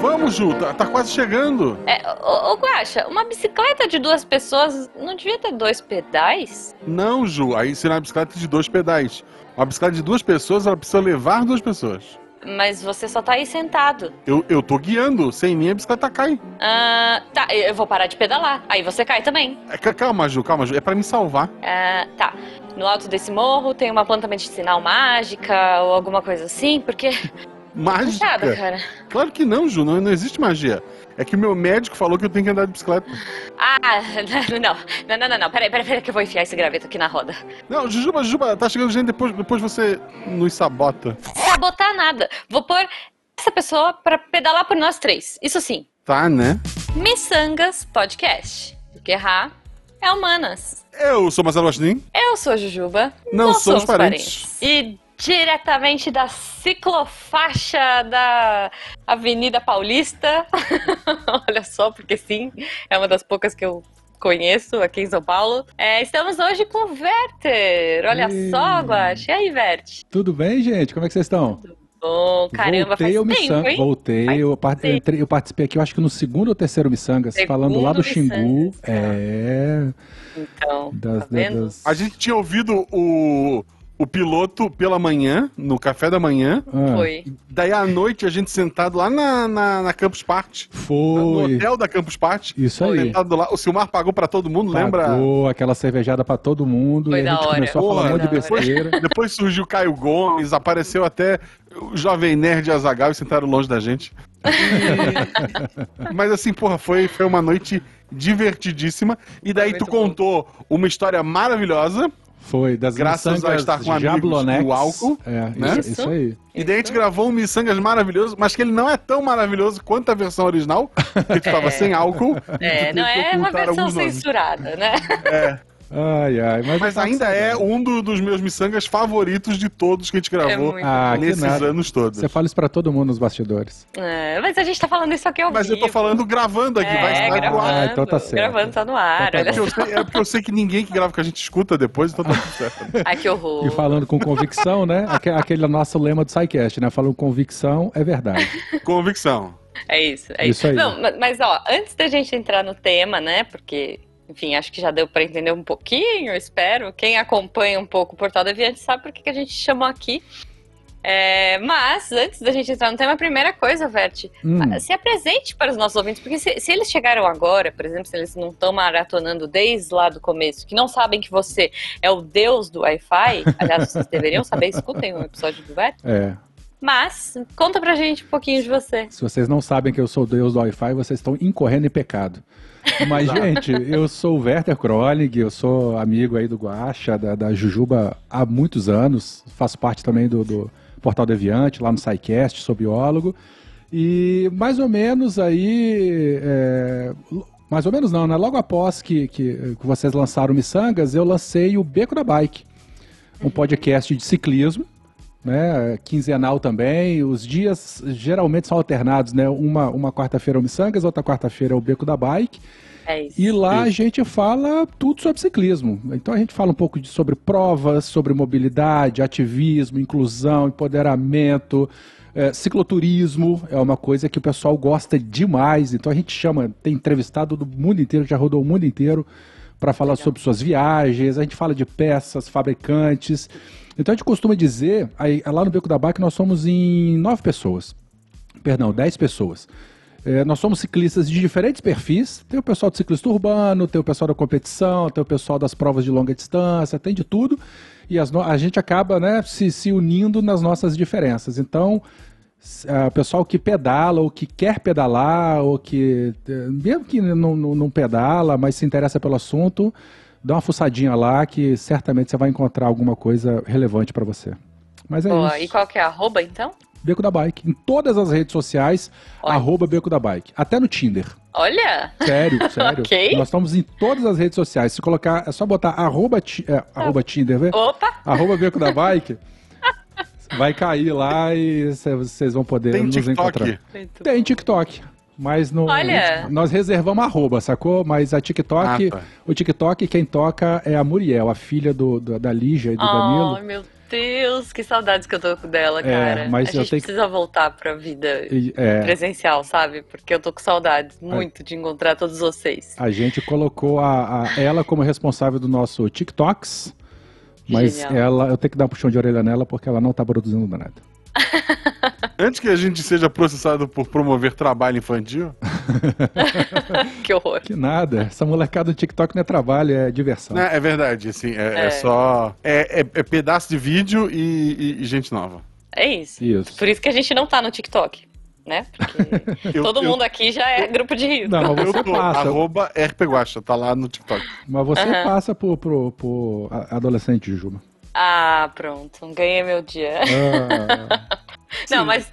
Vamos, Ju, tá, tá quase chegando. É, ô, ô Guaxa, uma bicicleta de duas pessoas não devia ter dois pedais? Não, Ju, aí será uma bicicleta de dois pedais. Uma bicicleta de duas pessoas, ela precisa levar duas pessoas. Mas você só tá aí sentado. Eu, eu tô guiando, sem mim a bicicleta cai. Ah, tá, eu vou parar de pedalar. Aí você cai também. É, ca- calma, Ju, calma, Ju, é pra me salvar. Ah, tá. No alto desse morro tem uma planta medicinal mágica ou alguma coisa assim, porque. Mágica? Nada, cara. Claro que não, Ju, não, não existe magia. É que o meu médico falou que eu tenho que andar de bicicleta. Ah, não, não, não, não, não. Peraí, peraí, peraí, que eu vou enfiar esse graveto aqui na roda. Não, Jujuba, Jujuba, tá chegando gente, depois, depois você nos sabota. Sabotar nada. Vou pôr essa pessoa pra pedalar por nós três. Isso sim. Tá, né? Missangas Podcast. Errar é humanas. Eu sou Marcelo Guaxinim. Eu sou a Jujuba. Não somos parentes. E diretamente da ciclofaixa da Avenida Paulista. Olha só, porque sim, é uma das poucas que eu conheço aqui em São Paulo. É, estamos hoje com o Werther. Olha Ih. só, Guax. E aí, Vert? Tudo bem, gente? Como é que vocês estão? Bom, caramba, Voltei faz ao tempo, Missangas. hein? Voltei. Faz Eu, par- tempo. entrei- eu participei aqui, eu acho que no segundo ou terceiro Missangas, Segundo falando lá do Xingu. Missangas, cara. É. Então, Das, tá vendo? das- A gente tinha ouvido o, o piloto pela manhã, no café da manhã. Ah, Foi. Daí à noite a gente sentado lá na, na, na Campus Party. No Foi. hotel da Campus Party. Isso aí. Sentado lá. O Silmar pagou pra todo mundo, lembra? Pagou aquela cervejada pra todo mundo. Foi e a gente hora. começou a Porra, falar um monte de besteira. Depois surgiu Caio Gomes, apareceu até o Jovem Nerd e Azagal e sentaram longe da gente. Mas assim, porra, foi, foi uma noite divertidíssima. E daí tu muito bom. contou uma história maravilhosa. Foi, das Graças a estar com amigos do álcool, É, né? isso, isso aí. E daí a gente gravou um Missangas maravilhoso, mas que ele não é tão maravilhoso quanto a versão original, que tu tava sem álcool. É, não é uma versão alguns nomes. censurada, né? Ai, ai. Mas, Mas tá ainda é um do- dos meus miçangas favoritos de todos que a gente gravou muito Ah, que nesses nada. anos todos. Você fala isso pra todo mundo nos bastidores. É, mas a gente tá falando isso aqui ao Mas eu tô vivo. falando gravando aqui, vai É, vai pro gravando. ar. Ah, então tá certo. Gravando, tá no ar. Então tá olha É porque, só. eu sei, é porque eu sei que ninguém que grava com a gente escuta depois, então tá tudo certo. Ai, que horror. E falando com convicção, né? Aque- Aquele nosso lema do SciCast, né? Falando convicção é verdade. Convicção. É isso, é Isso isso. aí. Não, ma- mas ó, antes da gente entrar no tema, né? Porque, enfim, acho que já deu pra entender um pouquinho, espero. Quem acompanha um pouco o Portal Deviante sabe por que a gente chamou aqui. É, mas, antes da gente entrar no tema, a primeira coisa, Vert, Hum. se apresente para os nossos ouvintes, porque se, se eles chegaram agora, por exemplo, se eles não estão maratonando desde lá do começo, que não sabem que você é o deus do Wi-Fi, aliás, vocês deveriam saber, escutem o episódio do Vert, É. mas conta pra gente um pouquinho de você. Se vocês não sabem que eu sou o deus do Wi-Fi, vocês estão incorrendo em pecado. Mas, gente, eu sou o Werther Kronig, eu sou amigo aí do Guaxa, da, da Jujuba há muitos anos, faço parte também do, do Portal Deviante, lá no SciCast, sou biólogo. E mais ou menos aí. é, mais ou menos não, né? Logo após que, que, que vocês lançaram Missangas, eu lancei o Beco da Bike, um podcast de ciclismo né? Quinzenal também. Os dias geralmente são alternados, né? Uma, uma quarta-feira é o Missangas, outra quarta-feira é o Beco da Bike. É isso. E lá a gente fala tudo sobre ciclismo. Então a gente fala um pouco de, sobre provas, sobre mobilidade, ativismo, inclusão, empoderamento. é, cicloturismo é uma coisa que o pessoal gosta demais. Então a gente chama, tem entrevistado do mundo inteiro, já rodou o mundo inteiro para falar Legal. sobre suas viagens. A gente fala de peças, fabricantes. Então a gente costuma dizer, aí, lá no Beco da Bike nós somos em nove pessoas. Perdão, dez pessoas. É, nós somos ciclistas de diferentes perfis. Tem o pessoal do ciclista urbano, tem o pessoal da competição, tem o pessoal das provas de longa distância, tem de tudo. E no- a gente acaba né, se, se unindo nas nossas diferenças. Então, o pessoal que pedala, ou que quer pedalar, ou que, eh, mesmo que não, não, não pedala, mas se interessa pelo assunto, dá uma fuçadinha lá que certamente você vai encontrar alguma coisa relevante para você. Mas é Boa. isso. E qual que é a arroba, então? Beco da Bike. Em todas as redes sociais, Olha. arroba Beco da Bike. Até no Tinder. Olha! Sério, sério. Ok. Nós estamos em todas as redes sociais. Se colocar, é só botar arroba, ti- é, arroba Tinder, vê? Opa! Arroba Beco da Bike. vai cair lá e cê- vocês vão poder Tem nos TikTok. encontrar. Tem TikTok. Mas no, Olha. nós reservamos arroba, sacou? Mas a TikTok, Ah, tá. o TikTok, quem toca é a Muriel, a filha do, do- da Lígia e do Danilo. Oh, meu Deus, que saudades que eu tô dela, É, cara. mas a eu gente tenho precisa voltar pra vida é, presencial, sabe? Porque eu tô com saudades muito de encontrar todos vocês. a gente colocou a, a- ela como responsável do nosso TikToks, mas Genial. ela, eu tenho que dar um puxão de orelha nela porque ela não tá produzindo nada. Antes que a gente seja processado por promover trabalho infantil, Que horror. Que nada, essa molecada do TikTok não é trabalho, é diversão. né, é verdade, assim, é, é É. só. É, é- é pedaço de vídeo e, e- e gente nova. É isso. Isso. Por isso que a gente não tá no TikTok, né? Porque Eu- todo eu- mundo aqui já é grupo de risco. Não, mas Eu você tô, passa. arroba RPGuacha, tá lá no TikTok. Mas você Aham. passa por, por, por a- adolescente, Juba. Ah, pronto. Ganhei meu dia. Ah, Não, mas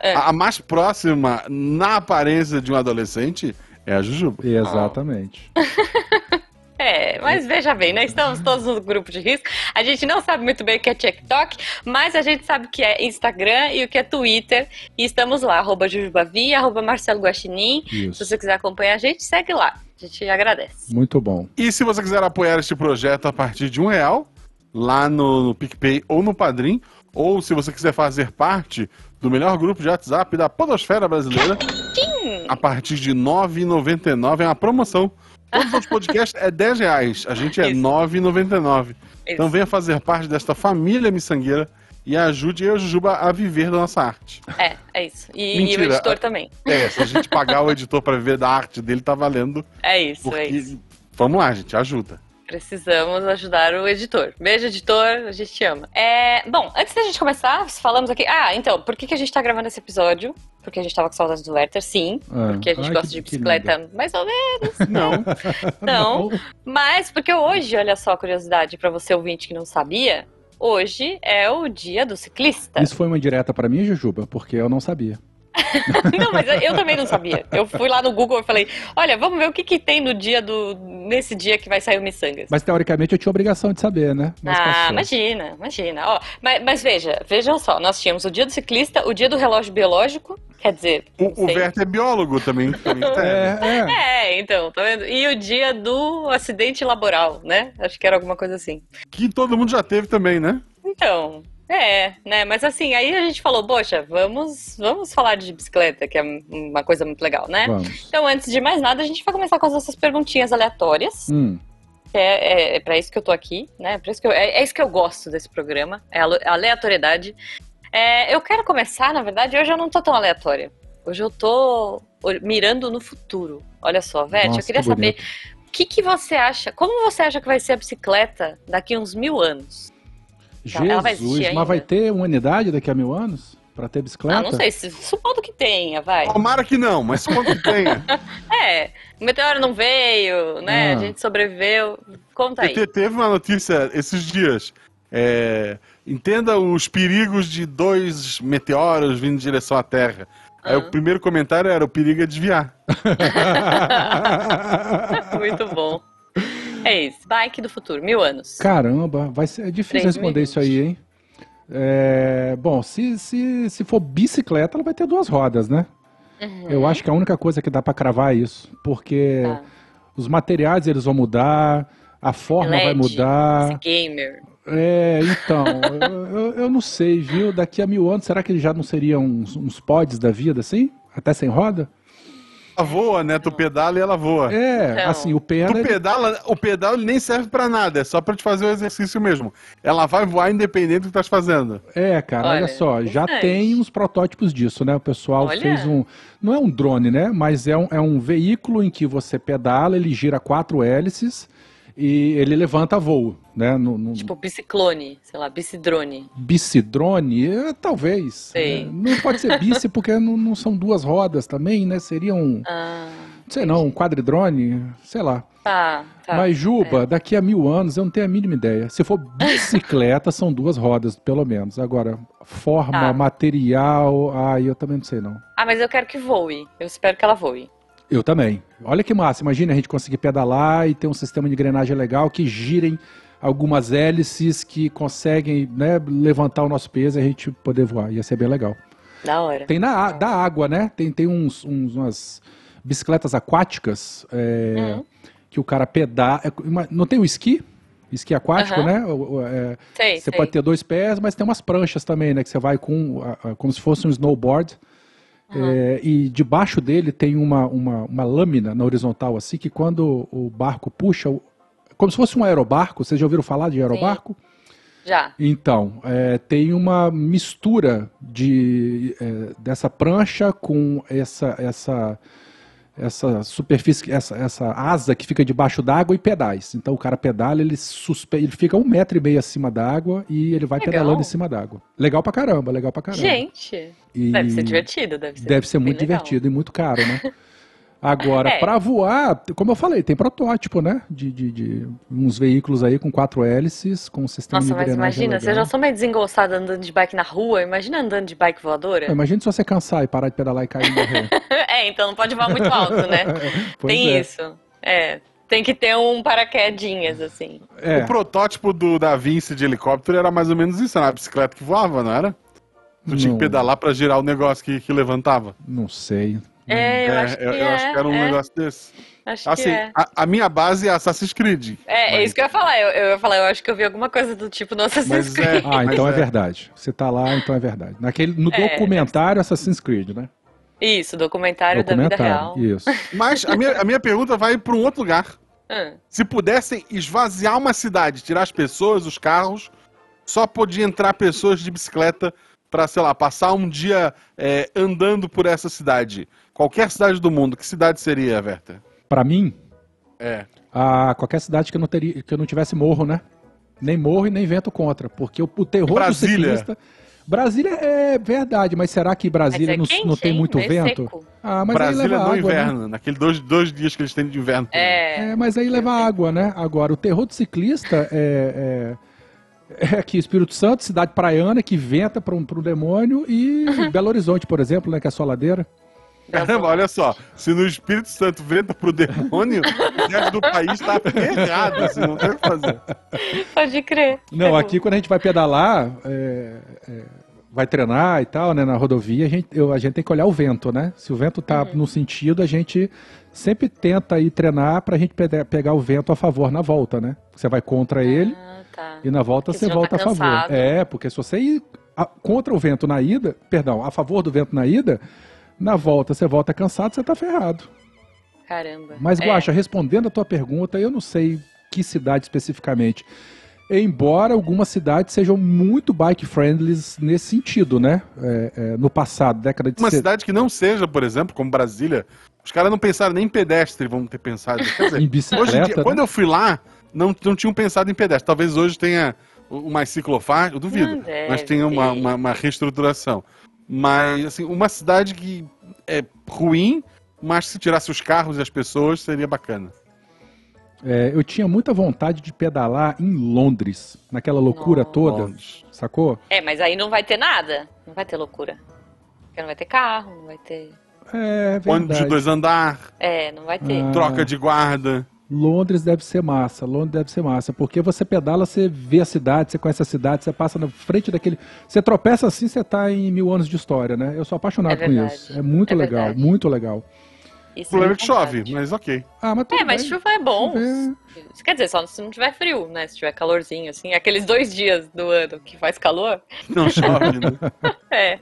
É. A, a mais próxima, na aparência de um adolescente, é a Jujuba. exatamente. É, mas veja bem, né? Estamos todos no grupo de risco. A gente não sabe muito bem o que é TikTok, mas a gente sabe o que é Instagram e o que é Twitter. E estamos lá, arroba Jujubavi, arroba Marcelo Guaxinim. Se Isso. você quiser acompanhar a gente, segue lá. A gente agradece. Muito bom. E se você quiser apoiar este projeto a partir de um real, lá no, no PicPay ou no Padrim, ou se você quiser fazer parte do melhor grupo de WhatsApp da podosfera brasileira, a partir de R$ 9,99 é uma promoção. Todos os podcasts é 10 reais, a gente é R$ Isso. 9,99. Então venha fazer parte desta família miçangueira e ajude eu e a Jujuba a viver da nossa arte. É, é isso. E, e o editor também. É, se a gente pagar o editor para viver da arte dele, tá valendo. É isso, é isso. Vamos lá, gente, ajuda. Precisamos ajudar o editor. Beijo, editor, a gente te ama. É, bom, antes da gente começar, falamos aqui. Ah, então, por que, que a gente tá gravando esse episódio? Porque a gente tava com saudades do Werther, sim. Ah, Porque a gente ai, gosta que- de bicicleta, mais ou menos. Não. Não. Mas porque hoje, olha só a curiosidade pra você ouvinte que não sabia, hoje é o dia do ciclista. Isso foi uma direta pra mim, Jujuba, porque eu não sabia. Não, mas eu, também não sabia. Eu fui lá no Google e falei: olha, vamos ver o que, que tem no dia do. nesse dia que vai sair o Missangas. Mas teoricamente eu tinha obrigação de saber, né? Mas ah, passou. imagina, imagina. Ó, mas, mas veja, vejam só, nós tínhamos o dia do ciclista, o dia do relógio biológico, quer dizer. O, o é biólogo também. também tá. É, é. É, então, tá vendo? E o dia do acidente laboral, né? Acho que era alguma coisa assim. Que todo mundo já teve também, né? Então, é, né? Mas assim, aí a gente falou, poxa, vamos, vamos falar de bicicleta, que é uma coisa muito legal, né? Vamos. Então, antes de mais nada, a gente vai começar com as nossas perguntinhas aleatórias. Hum, É, é, é para isso que eu tô aqui, né? Pra isso que eu- é, é isso que eu gosto desse programa, é a ale- a aleatoriedade. É, eu quero começar, na verdade, hoje eu não tô tão aleatória. Hoje eu tô mirando no futuro. Olha só, Vete, eu queria que saber o que, que você acha, como você acha que vai ser a bicicleta daqui a uns mil anos? Ela vai existir Jesus, ainda? mas vai ter uma unidade daqui a mil anos? Pra ter bicicleta? Ah, não sei, se, supondo que tenha, vai. Tomara que não, mas quando tenha. É, o meteoro não veio, né? Ah. A gente sobreviveu. Conta aí. Te- Teve uma notícia esses dias. É, entenda os perigos de dois meteoros vindo em direção à Terra. Aí Ah. o primeiro comentário era: o perigo é desviar. Muito bom. É isso. Bike do futuro, mil anos. Caramba, vai ser é difícil 2020. responder isso aí, hein? É, bom, se, se, se for bicicleta, ela vai ter duas rodas, né? Uhum. Eu acho que a única coisa que dá pra cravar é isso, porque Tá. os materiais eles vão mudar, a forma vai LED, mudar. Esse gamer. É, então, eu, eu- não sei, viu? Daqui a mil anos, será que eles já não seriam uns, uns pods da vida, assim? Até sem roda? Ela voa, né? Tu pedala e ela voa. É, Então. assim, o Tu pena. ele- pedala, o pedal ele nem serve pra nada, é só pra te fazer o exercício mesmo. Ela vai voar independente do que tu estás fazendo. É, cara, olha, Olha, só, já interessante. tem uns protótipos disso, né? O pessoal Olha. fez um. Não é um drone, né? Mas é um, é um veículo em que você pedala, ele gira quatro hélices e ele levanta voo, né? No, no- Tipo biciclone, sei lá, bicidrone. Bicedrone, é, talvez. Né? Não pode ser bici porque não, não são duas rodas também, né? Seria um, Ah, não sei não, um quadridrone, sei lá. tá, tá. Mas Juba, daqui a mil anos eu não tenho a mínima ideia. Se for bicicleta, são duas rodas, pelo menos. Agora, forma, Tá. material, ai, eu também não sei não. Ah, mas eu quero que voe. Eu espero que ela voe. Eu também. Olha que massa, imagina a gente conseguir pedalar e ter um sistema de engrenagem legal que girem algumas hélices que conseguem né, levantar o nosso peso e a gente poder voar. Ia ser bem legal. Da hora. Tem na da água, né? Tem, tem uns, uns- umas bicicletas aquáticas é, Uhum. que o cara pedala. é, Não tem o esqui? esqui aquático, Aham. né? É, Sei, você sei. pode ter dois pés, mas tem umas pranchas também, né? Que você vai com, como se fosse um snowboard. É, e debaixo dele tem uma, uma, uma lâmina na horizontal, assim, que quando o barco puxa, como se fosse um aerobarco, vocês já ouviram falar de aerobarco? Já. Então, é, tem uma mistura de, é, dessa prancha com essa, essa, essa superfície, essa, essa asa que fica debaixo d'água e pedais. Então o cara pedala, ele, suspe... ele fica um metro e meio acima d'água e ele vai Legal. pedalando em cima d'água. Legal pra caramba, legal pra caramba. Gente, E deve ser divertido, deve ser. Deve ser muito legal. divertido e muito caro, né? Agora, É. pra voar, como eu falei, tem protótipo, né? De, de, de uns veículos aí com quatro hélices, com um sistema Nossa, de mas imagina, você legal. já sou meio desengonçada andando de bike na rua, imagina andando de bike voadora. Imagina se você cansar e parar de pedalar e cair e morrer. É, então não pode voar muito alto, né? Pois Tem é. isso. É. Tem que ter um paraquedinhas, assim. É, O protótipo do Da Vinci de helicóptero era mais ou menos isso, era uma bicicleta que voava, não era? Tu tinha que pedalar pra girar o negócio que, que levantava. não sei. É, eu É, acho que eu, eu é. acho que era um é, negócio desse. Acho Assim, que é. a, a minha base é Assassin's Creed. É, é Mas- isso que eu ia falar. Eu, eu ia falar, eu acho que eu vi alguma coisa do tipo no Assassin's Mas é- Creed. Ah, então é. é. verdade. Você tá lá, então é verdade. Naquele, no É, documentário Assassin's Creed, né? Isso, documentário, da vida real. Isso. Mas a minha, a minha pergunta vai pra um outro lugar. Ah, Se pudessem esvaziar uma cidade, tirar as pessoas, os carros, só podia entrar pessoas de bicicleta pra, sei lá, passar um dia é, andando por essa cidade. Qualquer cidade do mundo, que cidade seria, Werther? Pra mim, É. a qualquer cidade que eu não teria, que eu não tivesse morro, né? Nem morro e nem vento contra, porque o, o terror Brasília. do ciclista. Brasília é verdade, mas será que Brasília é não, quente, não tem hein? muito Meio vento? seco. Ah, mas aí Brasília leva no água, né? inverno, naqueles dois, dois dias que eles têm de inverno. aí. é. É, mas aí leva água, né? Agora, o terror do ciclista é, é, é aqui, Espírito Santo, cidade praiana, que venta para um, pra um demônio, e Belo Horizonte, por exemplo, né, que é só ladeira. Caramba, olha só, se no Espírito Santo venta pro demônio, o resto do país tá ferrado, assim, não tem o que fazer. Pode crer. Não, aqui quando a gente vai pedalar, é, é, vai treinar e tal, né, na rodovia, a gente, eu- a gente tem que olhar o vento, né? Se o vento tá Uhum. no sentido, a gente sempre tenta ir treinar pra gente pe- pegar o vento a favor na volta, né? Você vai contra ele, Ah, tá. E na volta Porque você senão volta tá a favor. cansado. É, porque se você ir contra o vento na ida, perdão, a favor do vento na ida, na volta você volta cansado, você tá ferrado. Caramba. Mas, É. Guaxa, respondendo a tua pergunta, eu não sei que cidade especificamente. Embora algumas cidades sejam muito bike-friendly nesse sentido, né? É, é, no passado, década de Uma cidade que não seja, por exemplo, como Brasília, os caras não pensaram nem em pedestre, vão ter pensado. Quer dizer, em bicicleta. hoje em dia, né? quando eu fui lá, não, não tinham pensado em pedestre. Talvez hoje tenha uma ciclofaixa, eu duvido, mas tenha uma, uma, uma reestruturação. Mas, assim, uma cidade que é ruim, mas se tirasse os carros e as pessoas, seria bacana. É, eu tinha muita vontade de pedalar em Londres, naquela loucura Nossa. toda, sacou? É, mas aí não vai ter nada. Não vai ter loucura. Porque não vai ter carro, não vai ter. É Ônibus de verdade. dois andar, É, não vai ter. Ah. troca de guarda. Londres deve ser massa, Londres deve ser massa, porque você pedala, você vê a cidade, você conhece a cidade, você passa na frente daquele. Você tropeça assim, você tá em mil anos de história, né? Eu sou apaixonado É com isso. É muito É legal, verdade. muito legal. O Isso problema é é que chove, mas ok. Ah, mas tudo É, mas bem. chuva é bom. Chuva Quer dizer, só se não tiver frio, né? Se tiver calorzinho, assim. Aqueles dois dias do ano que faz calor, Não chove, né? é.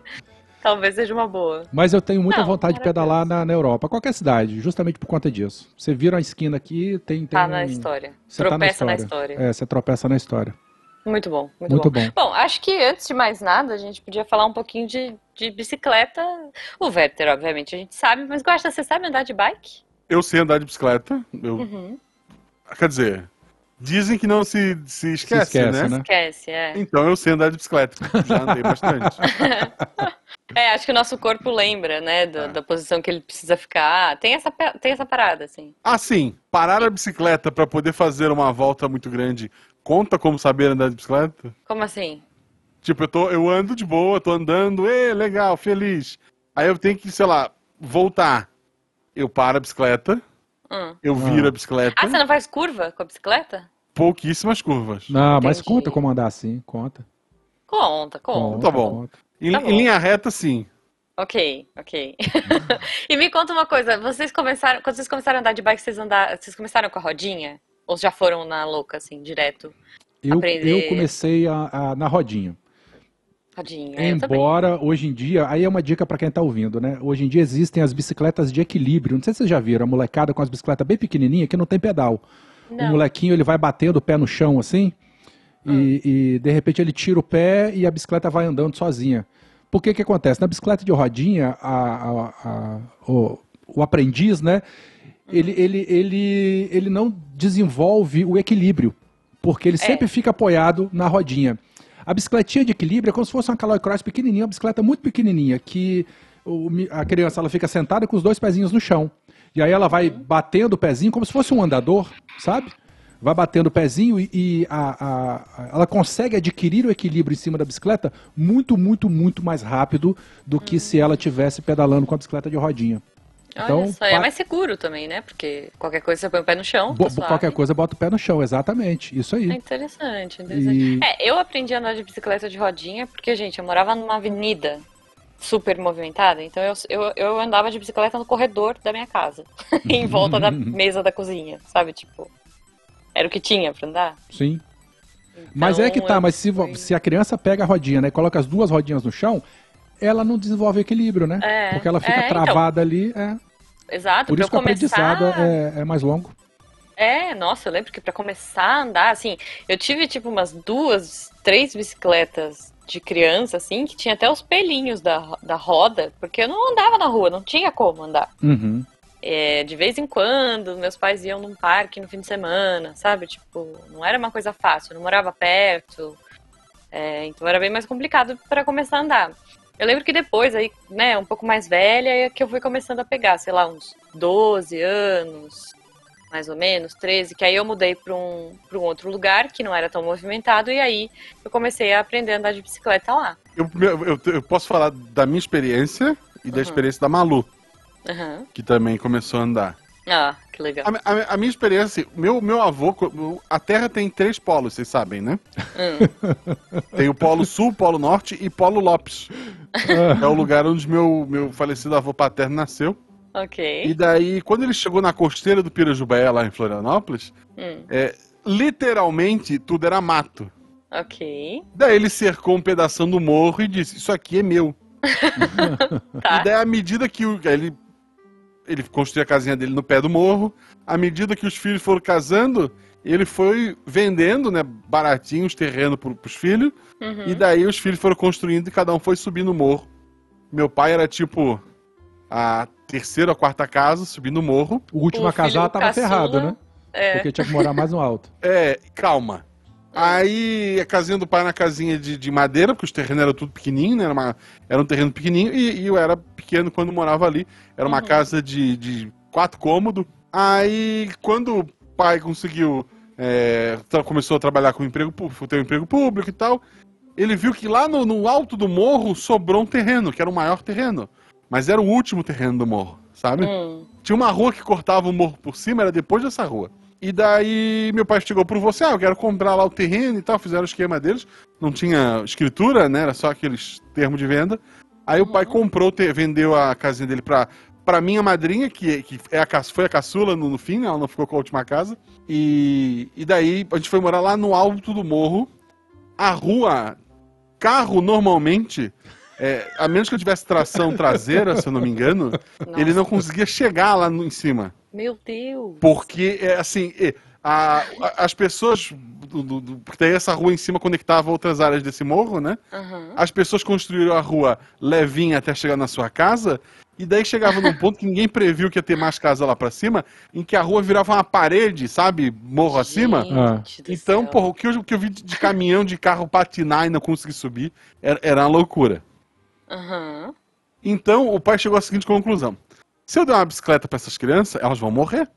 Talvez seja uma boa. Mas eu tenho muita Não, vontade de pedalar na, na Europa, qualquer cidade, justamente por conta disso. Você vira uma esquina aqui, tem. tem Tá um- na história. Você tá Tropeça na história. É, você tropeça na história. Muito bom, muito, Muito bom. bom. Bom, acho que antes de mais nada, a gente podia falar um pouquinho de, de bicicleta. O Werther, obviamente, a gente sabe, mas gosta, você sabe andar de bike? Eu sei andar de bicicleta. Eu, Uhum. Quer dizer, dizem que não se, se esquece, esquece, né? né? Esquece, é. Então eu sei andar de bicicleta. Já andei bastante. É, acho que o nosso corpo lembra, né, do- É. da posição que ele precisa ficar. Tem essa, tem essa parada, assim. Assim, parar a bicicleta pra poder fazer uma volta muito grande conta como saber andar de bicicleta? Como assim? Tipo, eu, tô, eu ando de boa, tô andando, ê, legal, feliz. Aí eu tenho que, sei lá, voltar. Eu paro a bicicleta, Hum. eu viro Ah. a bicicleta, Ah, você não faz curva com a bicicleta? Pouquíssimas curvas. Não, mas Entendi. conta como andar assim, conta. Conta, conta. Tá bom. conta. Em, Tá bom. em linha reta, sim. Ok, ok. e me conta uma coisa, vocês começaram, quando vocês começaram a andar de bike, vocês andaram, vocês começaram com a rodinha? Ou já foram na louca, assim, direto? Eu, Aprender- eu comecei a- a- na rodinha. Também. Embora hoje em dia, aí é uma dica pra quem tá ouvindo, né? Hoje em dia existem as bicicletas de equilíbrio. Não sei se vocês já viram, a molecada com as bicicletas bem pequenininha que não tem pedal. O Não. molequinho ele vai batendo o pé no chão assim e, e, de repente ele tira o pé e a bicicleta vai andando sozinha. Por que que acontece? Na bicicleta de rodinha, a- a- a- o, o aprendiz, né? Ele, ele, ele, ele não desenvolve o equilíbrio, porque ele sempre fica apoiado na rodinha. A bicicletinha de equilíbrio é como se fosse uma Caloi Cross pequenininha, uma bicicleta muito pequenininha, que o a criança ela fica sentada com os dois pezinhos no chão. E aí ela vai batendo o pezinho como se fosse um andador, sabe? Vai batendo o pezinho e, e a- a- ela consegue adquirir o equilíbrio em cima da bicicleta muito, muito, muito mais rápido do que se ela tivesse pedalando com a bicicleta de rodinha. Então, Olha só, é mais seguro também, né? Porque qualquer coisa você põe o pé no chão. Tá qualquer coisa bota o pé no chão, exatamente. Isso aí. É interessante, interessante. E- É, eu aprendi a andar de bicicleta de rodinha porque, gente, eu morava numa avenida super movimentada, então eu, eu, eu andava de bicicleta no corredor da minha casa, em volta da mesa da cozinha, sabe? Tipo, era o que tinha pra andar. Sim. Mas é que Então, tá, mas se, se a criança pega a rodinha, né, e coloca as duas rodinhas no chão, ela não desenvolve equilíbrio, né? É, Porque ela fica é, então. travada ali, é. Exato, Por isso que eu o aprendizado começar... é, é mais longo. É, nossa, eu lembro que pra começar a andar, assim, eu tive tipo umas duas, três bicicletas de criança, assim, que tinha até os pelinhos da, da roda, porque eu não andava na rua, não tinha como andar. Uhum. É, de vez em quando, meus pais iam num parque no fim de semana, sabe? Tipo, não era uma coisa fácil, eu não morava perto, é, então era bem mais complicado para começar a andar. Eu lembro que depois, aí, né, um pouco mais velha, é que eu fui começando a pegar, sei lá, uns 12 anos, mais ou menos, 13, que aí eu mudei para um, pra um outro lugar que não era tão movimentado, e aí eu comecei a aprender a andar de bicicleta lá. Eu, eu, eu posso falar da minha experiência e da Uhum. experiência da Malu, Aham. que também começou a andar. Ah, que legal. A, a- a minha experiência, meu, meu avô, a Terra tem três polos, vocês sabem, né? Hum. Tem o Polo Sul, Polo Norte e Polo Lopes. é o lugar onde meu, meu falecido avô paterno nasceu. Ok. E daí, quando ele chegou na costeira do Pirajubaé, lá em Florianópolis, Hum. é, literalmente tudo era mato. Ok. Daí ele cercou um pedaço do morro e disse: Isso aqui é meu. Tá. E daí, à medida que o, ele, ele construiu a casinha dele no pé do morro, à medida que os filhos foram casando, ele foi vendendo, né, baratinho os terrenos pro, pros filhos, Uhum. e daí os filhos foram construindo e cada um foi subindo o morro. Meu pai era tipo a terceira ou quarta casa, subindo o morro. O último O a casar tava caçula, ferrado, né? É. Porque tinha que morar mais no alto. É, calma. Aí a casinha do pai na casinha de, de madeira, porque os terrenos eram tudo pequenininho, né? Era, uma- era um terreno pequenininho, e, e eu era pequeno quando morava ali. Era uma Uhum. casa de, de quatro cômodos. Aí, quando o pai conseguiu. é, começou a trabalhar com emprego público, ter um emprego público e tal. Ele viu que lá no, no alto do morro sobrou um terreno, que era o maior terreno. Mas era o último terreno do morro, sabe? Hum. Tinha uma rua que cortava o morro por cima, era depois dessa rua. E daí meu pai chegou pro você, ah, eu quero comprar lá o terreno e tal, fizeram o esquema deles. Não tinha escritura, né? Era só aqueles termos de venda. Aí o pai comprou, o ter- vendeu a casinha dele pra, pra minha madrinha, que, que é a, foi a caçula no, no fim, né? Ela não ficou com a última casa. E, e daí a gente foi morar lá no alto do morro. A rua, carro normalmente, é, a menos que eu tivesse tração traseira, se eu não me engano, ele Nossa. não conseguia chegar lá no, em cima. Meu Deus. Porque, é, assim, é, a- a- as pessoas. do- do- do- porque daí essa rua em cima conectava outras áreas desse morro, né? Aham. As pessoas construíram a rua levinha até chegar na sua casa. E daí chegava num ponto que ninguém previu que ia ter mais casa lá pra cima, em que a rua virava uma parede, sabe? Morro acima. Gente do Então, céu. porra, o que, eu, o que eu vi de de caminhão, de carro patinar e não conseguir subir, era, era uma loucura. Aham. Então, o pai chegou à seguinte conclusão. Se eu der uma bicicleta pra essas crianças, elas vão morrer.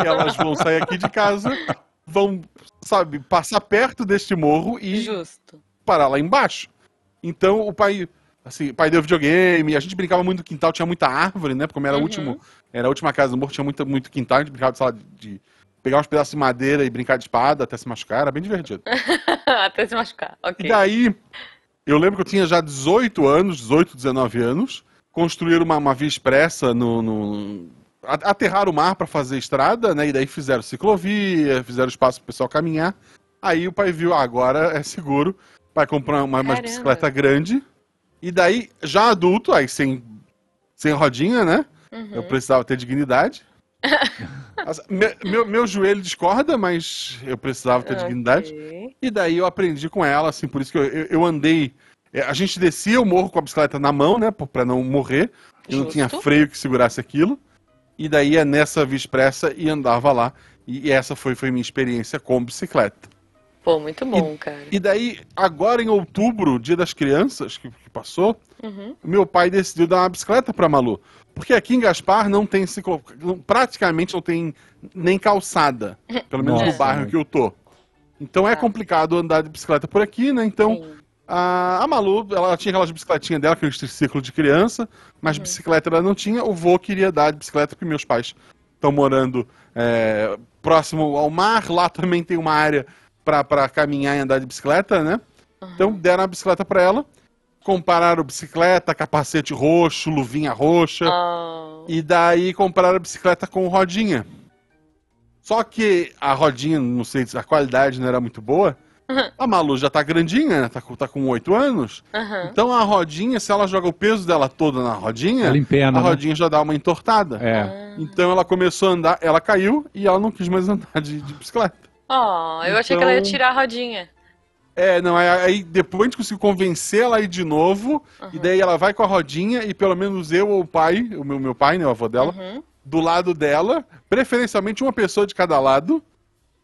e elas vão sair aqui de casa, vão, sabe, passar perto deste morro e Justo. parar lá embaixo. Então, o pai, assim, o pai deu videogame, a gente brincava muito no quintal, tinha muita árvore, né? Porque como era, Uhum. último, era a última casa do morro, tinha muito, muito quintal, a gente brincava, sei lá, de, pegar uns pedaços de madeira e brincar de espada até se machucar, era bem divertido. Até se machucar. E Ok. daí, eu lembro que eu tinha já 18 anos, 18, 19 anos, construíram uma, uma via expressa no, no- aterraram o mar para fazer estrada, né? E daí fizeram ciclovia, fizeram espaço pro pessoal caminhar. Aí o pai viu, ah, agora é seguro, vai comprar uma, uma bicicleta grande. E daí, já adulto, aí sem, sem rodinha, né? Uhum. Eu precisava ter dignidade. meu, meu, meu, joelho discorda, mas eu precisava ter okay. dignidade. E daí eu aprendi com ela, assim, por isso que eu, eu, eu, andei. É, a gente descia o morro com a bicicleta na mão, né? Pra não morrer. E não tinha freio que segurasse aquilo. E daí ia nessa via expressa e andava lá. E essa foi, foi minha experiência com bicicleta. Pô, muito bom, e, cara. E daí, agora em outubro, dia das crianças, que, que passou, uhum. meu pai decidiu dar uma bicicleta pra Malu. Porque aqui em Gaspar não tem ciclo... praticamente não tem nem calçada. Pelo menos Nossa, no bairro que eu tô. Então é ah. complicado andar de bicicleta por aqui, né? Então, a, a Malu, ela tinha aquelas bicicletinhas dela, aquele triciclo de criança, mas uhum. bicicleta ela não tinha. O vô queria dar de bicicleta porque meus pais estão morando é, próximo ao mar. Lá também tem uma área para caminhar e andar de bicicleta, né? Uhum. Então deram a bicicleta para ela compararam bicicleta, capacete roxo, luvinha roxa. Oh. E daí compraram a bicicleta com rodinha. Só que a rodinha, não sei se a qualidade não era muito boa. Uhum. A Malu já tá grandinha, né? Tá, tá com 8 anos. Uhum. Então a rodinha, se ela joga o peso dela toda na rodinha, empena, a né? rodinha né? já dá uma entortada. É. Então ela começou a andar, ela caiu e ela não quis mais andar de, de bicicleta. Oh, eu então... achei que ela ia então tirar a rodinha. É, não, aí depois a gente conseguiu convencer ela a ir de novo, uhum. e daí ela vai com a rodinha, e pelo menos eu ou o pai, o meu, meu pai, né, o avô dela, uhum. do lado dela, preferencialmente uma pessoa de cada lado,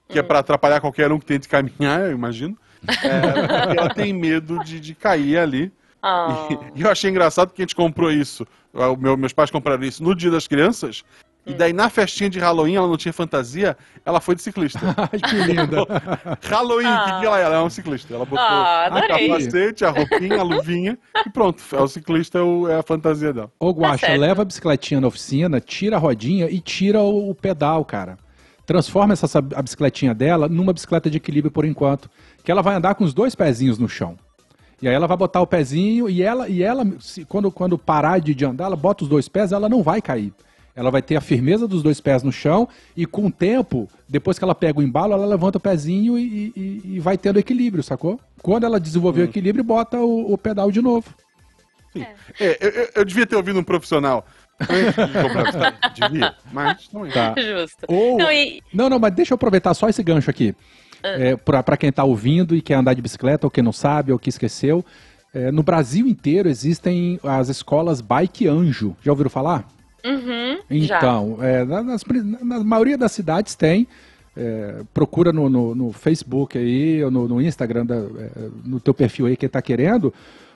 que é uhum. é para atrapalhar qualquer um que tente caminhar, eu imagino. É, porque ela tem medo de, de cair ali. Oh. E, e, eu achei engraçado que a gente comprou isso. O meu, meus pais compraram isso no Dia das Crianças. E daí na festinha de Halloween ela não tinha fantasia, ela foi de ciclista. que linda. Halloween, o ah. que, que ela é? Ela é um ciclista. Ela botou ah, o capacete, a roupinha, a luvinha e pronto. É o ciclista, é, é a fantasia dela. Ô Guaxa, tá leva a bicicletinha na oficina, tira a rodinha e tira o, o pedal, cara. Transforma essa a bicicletinha dela numa bicicleta de equilíbrio por enquanto. Que ela vai andar com os dois pezinhos no chão. E aí ela vai botar o pezinho e ela, e ela se, quando, quando parar de, de andar, ela bota os dois pés, ela não vai cair. Ela vai ter a firmeza dos dois pés no chão e com o tempo, depois que ela pega o embalo, ela levanta o pezinho e, e, e vai tendo equilíbrio, sacou? Quando ela desenvolver hum. o equilíbrio, bota o, o, pedal de novo. É. É, eu, eu, devia ter ouvido um profissional. devia, mas não é. Tá. Justo. Ou... Não, e... não, não, mas deixa eu aproveitar só esse gancho aqui. Ah. É, para quem está ouvindo e quer andar de bicicleta, ou quem não sabe, ou que esqueceu. É, no Brasil inteiro existem as escolas Bike Anjo. Já ouviram falar? Uhum, então, é, nas, na maioria das cidades tem. É, procura no, no, no, Facebook aí, ou no, no Instagram, da, é, no teu perfil aí que está querendo.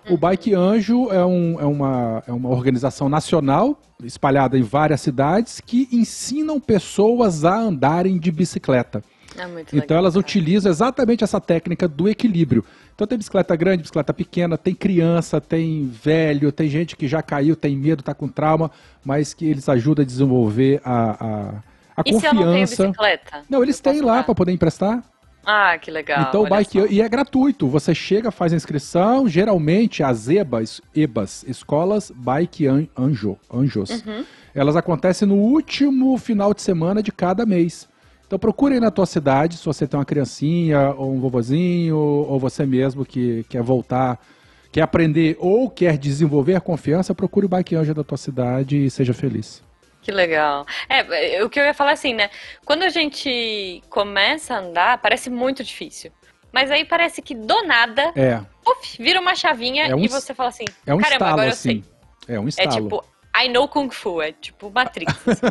O uhum. Bike Anjo é, um, é, uma, é uma organização nacional espalhada em várias cidades que ensinam pessoas a andarem de bicicleta. É então legal, elas cara. utilizam exatamente essa técnica do equilíbrio. Então tem bicicleta grande, bicicleta pequena, tem criança, tem velho, tem gente que já caiu, tem medo, está com trauma, mas que eles ajudam a desenvolver a, a, a e confiança. Se eu não tenho bicicleta? Não, eles têm lá para poder emprestar. Ah, que legal. Então o bike só. e é gratuito. Você chega, faz a inscrição. Geralmente as EBAs, EBAs, escolas Bike Anjo, Anjos, uhum. elas acontecem no último final de semana de cada mês. Então procure aí na tua cidade, se você tem uma criancinha, ou um vovozinho, ou você mesmo que quer voltar, quer aprender ou quer desenvolver confiança, procure o Bike Anjo da tua cidade e seja feliz. Que legal. É, o que eu ia falar assim, né? Quando a gente começa a andar, parece muito difícil. Mas aí parece que do nada, é. uf, vira uma chavinha é um, e você fala assim, é um caramba, estalo, agora assim. eu sei. É um estalo. É tipo, I know Kung Fu, é tipo Matrix. Você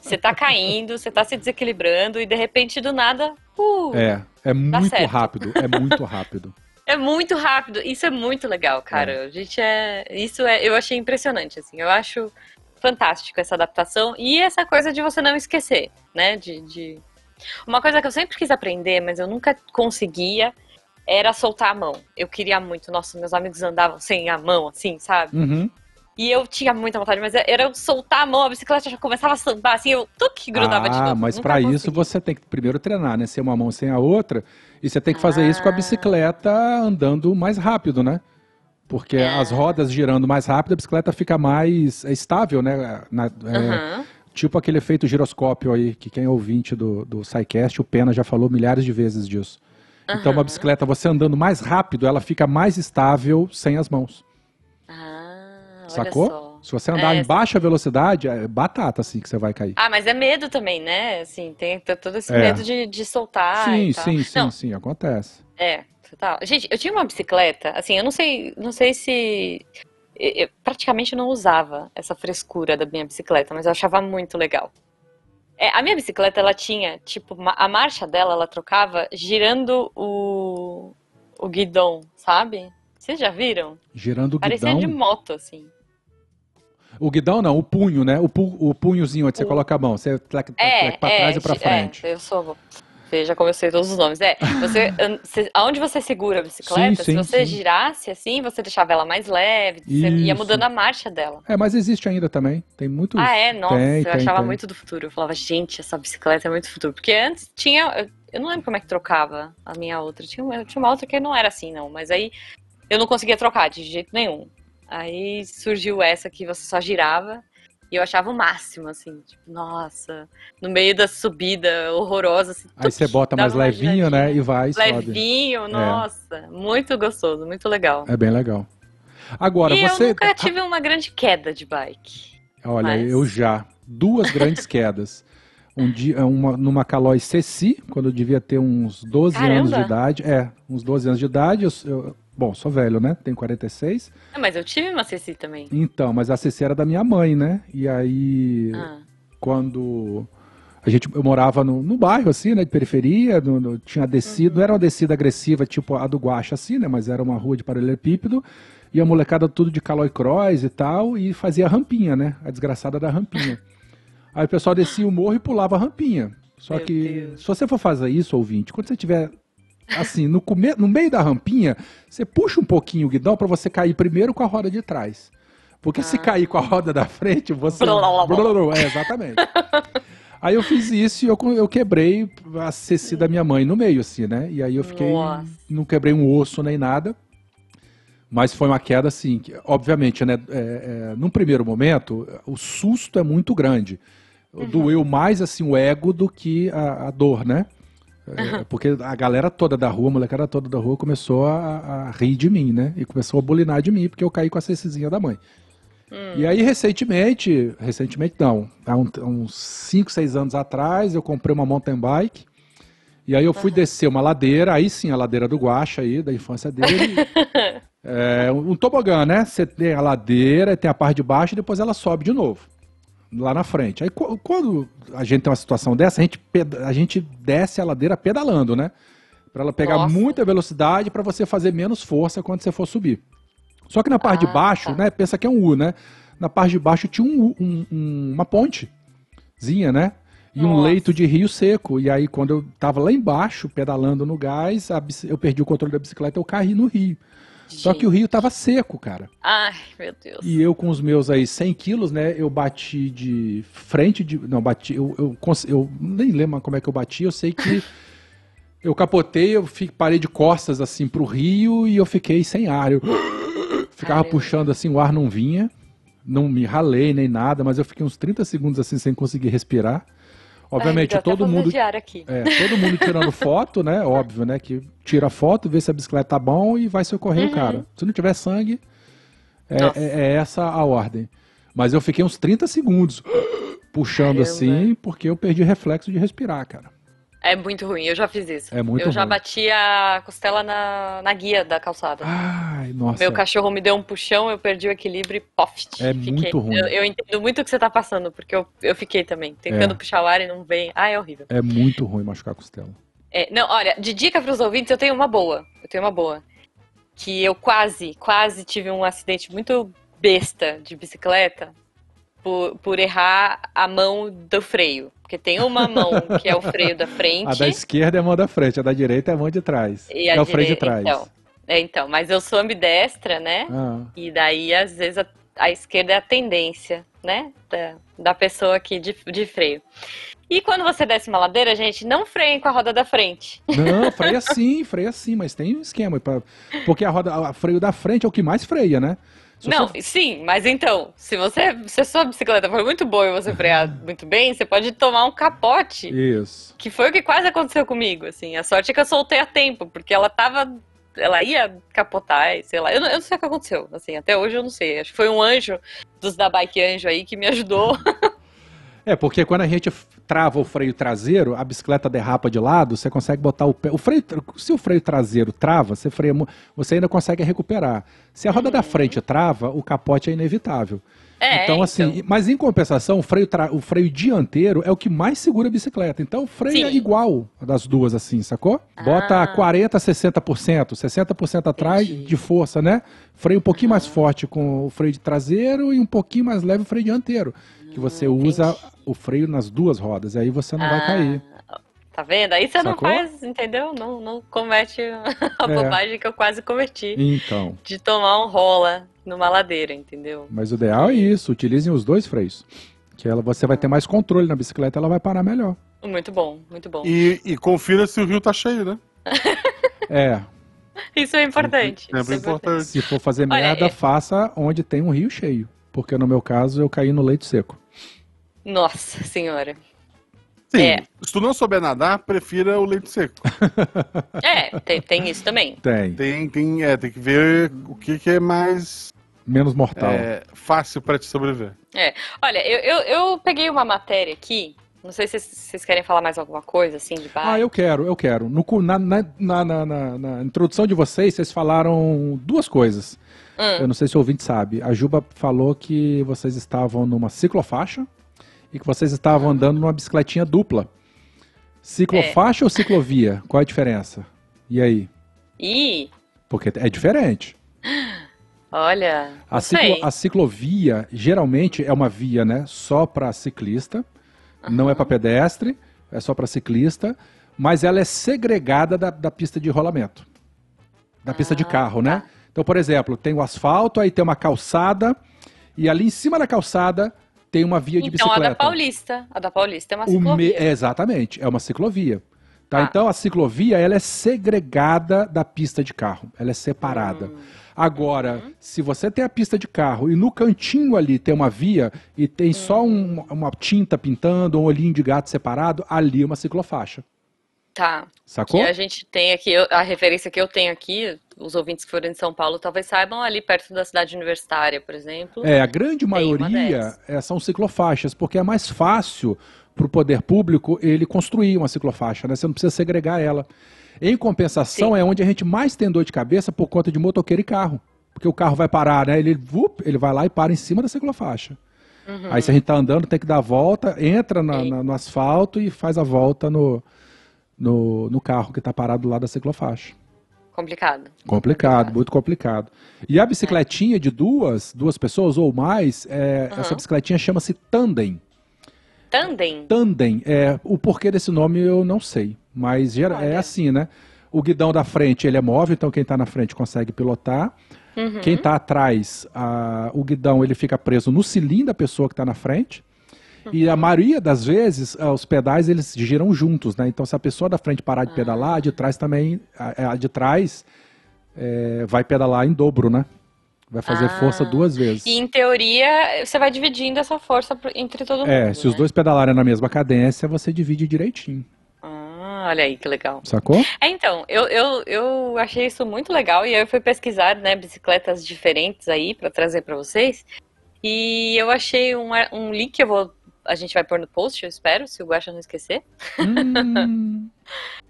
assim. tá caindo, você tá se desequilibrando e de repente do nada. Uh, é, é muito rápido, é muito rápido. É muito rápido. Isso é muito legal, cara. É. A gente é. Isso é. Eu achei impressionante, assim. Eu acho fantástico essa adaptação e essa coisa de você não esquecer, né? De, de... Uma coisa que eu sempre quis aprender, mas eu nunca conseguia, era soltar a mão. Eu queria muito. Nossa, meus amigos andavam sem a mão, assim, sabe? Uhum. E eu tinha muita vontade, mas era eu soltar a mão, a bicicleta já começava a sambar, assim, eu que grudava ah, de novo. Ah, mas para isso você tem que primeiro treinar, né? Ser uma mão sem a outra. E você tem que fazer ah. isso com a ah. bicicleta andando mais rápido, né? Porque é. as rodas girando mais rápido, a bicicleta fica mais estável, né? Na, é, uhum. Tipo aquele efeito giroscópio aí, que quem é ouvinte do, do SciCast, o Pena já falou milhares de vezes disso. Então, uma bicicleta, você andando mais rápido, ela fica mais estável sem as mãos. Sacou? só. Se você andar É, em baixa velocidade, é batata assim que você vai cair. Ah, mas é medo também, né? Assim, tem todo esse É. medo de, de soltar sim, e tal. sim, sim, Não, sim, acontece. É, total. Gente, eu tinha uma bicicleta, assim, eu não sei, não sei se eu, praticamente não usava essa frescura da minha bicicleta, mas eu achava muito legal. É, a minha bicicleta, ela tinha, tipo, a marcha dela, ela trocava girando o, o guidão, sabe? Vocês já viram? Girando o Parecia guidão. de moto, assim. O guidão não, o punho, né? O, pu- o punhozinho onde você coloca a mão. Você tlec, É, pra é, trás e pra gi- frente. É, eu sou. Veja como eu sei todos os nomes. É, você, você- aonde você segura a bicicleta, Sim, sim, se você sim. girasse assim, você deixava ela mais leve, você ia Isso. mudando a marcha dela. É, mas existe ainda também. Tem muitos. Ah, é? Nossa, Tem, eu tem, achava tem. muito do futuro. Eu falava, gente, essa bicicleta é muito futuro. Porque antes tinha. eu- Eu não lembro como é que trocava a minha outra. Tinha uma, tinha uma outra que não era assim, não. Mas aí eu não conseguia trocar de jeito nenhum. Aí surgiu essa que você só girava. E eu achava o máximo, assim. Tipo, nossa, no meio da subida horrorosa. Assim, Aí você bota mais levinho, né? E vai e sobe. Levinho, nossa. Muito gostoso, muito legal. É bem legal. Agora, e você. eu nunca tive uma grande queda de bike. Olha, Mas- eu já. Duas grandes quedas. Um dia, uma, numa Calói Ceci, quando eu devia ter uns 12 anos de Caramba! idade. É, uns 12 anos de idade. Eu, eu- bom, sou velho, né? Tenho 46. Ah, Mas eu tive uma Ceci também. Então, mas a Ceci era da minha mãe, né? E aí, Ah. quando a gente, eu morava no, no bairro, assim, né? De periferia, no- no- tinha descido, não era uma descida agressiva, tipo a do Guaxa, assim, né? Mas era uma rua de paralelepípedo. E a molecada tudo de Calói Cross e tal, e fazia rampinha, né? A desgraçada da rampinha. Aí o pessoal descia o morro e pulava a rampinha. Só Meu que, Deus. se você for fazer isso, ouvinte, quando você tiver assim, no, come... no meio da rampinha, você puxa um pouquinho o guidão para você cair primeiro com a roda de trás. Porque se Ah. cair com a roda da frente, você. Blá, blá, blá, blá. É, exatamente. Aí eu fiz isso e eu, eu quebrei a ceci da minha mãe no meio, assim, né? E aí eu fiquei. Nossa. Não quebrei um osso nem nada. Mas foi uma queda, assim, que, obviamente, né? É, é, num primeiro momento, o susto é muito grande. Uhum. Doeu mais, assim, o ego do que a, a dor, né? É, Porque a galera toda da rua, a molecada toda da rua começou a, a rir de mim, né? E começou a bulinar de mim, porque eu caí com a cecizinha da mãe. Hum. E aí, recentemente, recentemente não, há uns 5, 6 anos atrás, eu comprei uma mountain bike. E aí eu fui descer uma ladeira, aí sim, a ladeira do Guaxa aí, da infância dele. é, um tobogã, né? Você tem a ladeira, tem a parte de baixo e depois ela sobe de novo. Lá na frente. Aí qu- quando a gente tem uma situação dessa, a gente, a gente desce a ladeira pedalando, né? Pra ela pegar Nossa. muita velocidade pra você fazer menos força quando você for subir. Só que na parte Ah, de baixo, tá. né? Pensa que é um U, né? Na parte de baixo tinha um, um- um- uma pontezinha, né? E um Nossa. leito de rio seco. E aí, quando eu tava lá embaixo, pedalando no gás, eu perdi o controle da bicicleta, eu caí no rio. Só que o rio tava seco, cara. Ai, meu Deus. E eu com os meus aí 100 quilos, né? Eu bati de frente de. Não, bati. Eu, eu, eu nem lembro como é que eu bati. Eu sei que eu capotei, eu parei de costas assim pro rio e eu fiquei sem ar. Eu ficava puxando assim, o ar não vinha. Não me ralei nem nada, mas eu fiquei uns 30 segundos assim sem conseguir respirar. Obviamente, tô até todo mundo. É, todo mundo tirando foto, né? Óbvio, né? Que tira foto, vê se a bicicleta tá bom e vai socorrer Uhum. o cara. Se não tiver sangue, é, é- é essa a ordem. Mas eu fiquei uns 30 segundos puxando Caramba. assim, porque eu perdi reflexo de respirar, cara. É muito ruim, eu já fiz isso. É muito eu já ruim. bati a costela na, na guia da calçada. Ai, nossa. Meu cachorro me deu um puxão, eu perdi o equilíbrio e poft. É fiquei. muito ruim. Eu, eu entendo muito o que você tá passando, porque eu, eu fiquei também, tentando É. puxar o ar e não vem. Ah, é horrível. É muito ruim machucar a costela. É, não, olha, de dica pros ouvintes, eu tenho uma boa. Eu tenho uma boa. Que eu quase, quase tive um acidente muito besta de bicicleta por, por errar a mão do freio. Porque tem uma mão que é o freio da frente. A da esquerda é a mão da frente, a da direita é a mão de trás. E é o freio de trás. Então, é, então, mas eu sou ambidestra, né? Ah, E daí, às vezes, a, a esquerda é a tendência, né? Da, da pessoa aqui de, de freio. E quando você desce uma ladeira, gente, não freiem com a roda da frente. Não, freia sim, freia sim, mas tem um esquema. Pra... Porque a roda, a freio da frente é o que mais freia, né? Não, sim, mas então, se você se a sua bicicleta for muito boa e você frear muito bem, você pode tomar um capote. Isso. Que foi o que quase aconteceu comigo, assim. A sorte é que eu soltei a tempo, porque ela tava. Ela ia capotar, sei lá. Eu não, eu não sei o que aconteceu, assim. Até hoje eu não sei. Acho que foi um anjo dos da Bike Anjo aí que me ajudou. É, porque quando a gente trava o freio traseiro, a bicicleta derrapa de lado, você consegue botar o pé. O freio, se o freio traseiro trava, você, freia, você ainda consegue recuperar. Se a roda da frente trava, o capote é inevitável. É, então, assim, mas em compensação, o freio, tra- o freio dianteiro é o que mais segura a bicicleta. Então, o freio é Sim. igual das duas, assim, sacou? Bota Ah. 40%, 60%, 60% atrás Entendi. de força, né? Freio um pouquinho mais forte com o freio de traseiro e um pouquinho mais leve o freio dianteiro. Que você Hum, usa entendi. o freio nas duas rodas, aí você não vai Ah, cair. Tá vendo? Aí você não Sacou? faz, entendeu? Não, não comete a É. bobagem que eu quase cometi. Então, De tomar um rola numa ladeira, entendeu? mas o ideal é isso, utilizem os dois freios. Que ela, você vai ter mais controle na bicicleta, ela vai parar melhor. Muito bom, muito bom. E, e confira se o rio tá cheio, né? É, Isso é importante. Sempre isso é importante. Se for fazer Olha, merda, é- faça onde tem um rio cheio. Porque no meu caso eu caí no leito seco. Nossa senhora. Sim, É. se tu não souber nadar, prefira o leite seco. É, tem, tem isso também. Tem. Tem, tem, é, tem que ver o que, que é mais Menos mortal. é, fácil pra te sobreviver. Olha, eu, eu, eu peguei uma matéria aqui. Não sei se vocês- querem falar mais alguma coisa, assim, de bike. Ah, eu quero, eu quero. No na, na, na, na- na- na introdução de vocês, vocês falaram duas coisas. Eu Hum, não sei se o ouvinte sabe. A Juba falou que vocês estavam numa ciclofaixa e que vocês estavam andando numa bicicletinha dupla. Ciclofaixa ou ciclovia? Qual é a diferença? E aí? Ih, Porque é diferente. olha. A, ciclo- a ciclovia geralmente é uma via, né, só para ciclista, não é para pedestre, é só para ciclista, mas ela é segregada da, da pista de rolamento, da pista de Ah, carro, tá. né? Então, por exemplo, tem o asfalto, aí tem uma calçada e ali em cima da calçada tem uma via de Então, a bicicleta. da Paulista. A da Paulista é uma O me- ciclovia. é, exatamente, é uma ciclovia. Tá? Ah. Então a ciclovia ela é segregada da pista de carro, ela é separada. Hum. Agora, Uhum. se você tem a pista de carro e no cantinho ali tem uma via e tem só Hum. um- uma tinta pintando, um olhinho de gato separado, ali é uma ciclofaixa. Tá. Sacou? Que a gente tem aqui, a referência que eu tenho aqui, os ouvintes que forem de São Paulo talvez saibam, ali perto da cidade universitária, por exemplo. É, a grande maioria é, são ciclofaixas, porque é mais fácil para o poder público ele construir uma ciclofaixa, né? Você não precisa segregar ela. Em compensação, Sim. é onde a gente mais tem dor de cabeça por conta de motoqueiro e carro. Porque o carro vai parar, né? Ele, vup, ele vai lá e para em cima da ciclofaixa. Uhum. Aí se a gente tá andando, tem que dar a volta, entra na- na- no asfalto e faz a volta no, no, no carro que está parado lá da ciclofaixa. Complicado. Complicado, Complicado. muito complicado. E a bicicletinha de duas, duas pessoas ou mais, é, Uhum. essa bicicletinha chama-se tandem. Tandem. Tandem, é, o porquê desse nome eu não sei, mas gera- é assim, né? O guidão da frente ele é móvel, então quem está na frente consegue pilotar. Uhum. Quem está atrás, a- o guidão ele fica preso no cilindro da pessoa que está na frente. E a maioria das vezes, ah, os pedais eles giram juntos, né? Então se a pessoa da frente parar de Ah. pedalar, a de trás também, a, a de trás é, vai pedalar em dobro, né? Vai fazer Ah. força duas vezes. E em teoria, você vai dividindo essa força entre todo mundo. É, se os né? dois pedalarem na mesma cadência, você divide direitinho. Ah, olha aí que legal. Sacou? É, então, eu, eu, eu achei isso muito legal e aí eu fui pesquisar, né, bicicletas diferentes aí pra trazer pra vocês. E eu achei um, um link, eu vou, a gente vai pôr no post, eu espero, se o Guaxa não esquecer. Hum,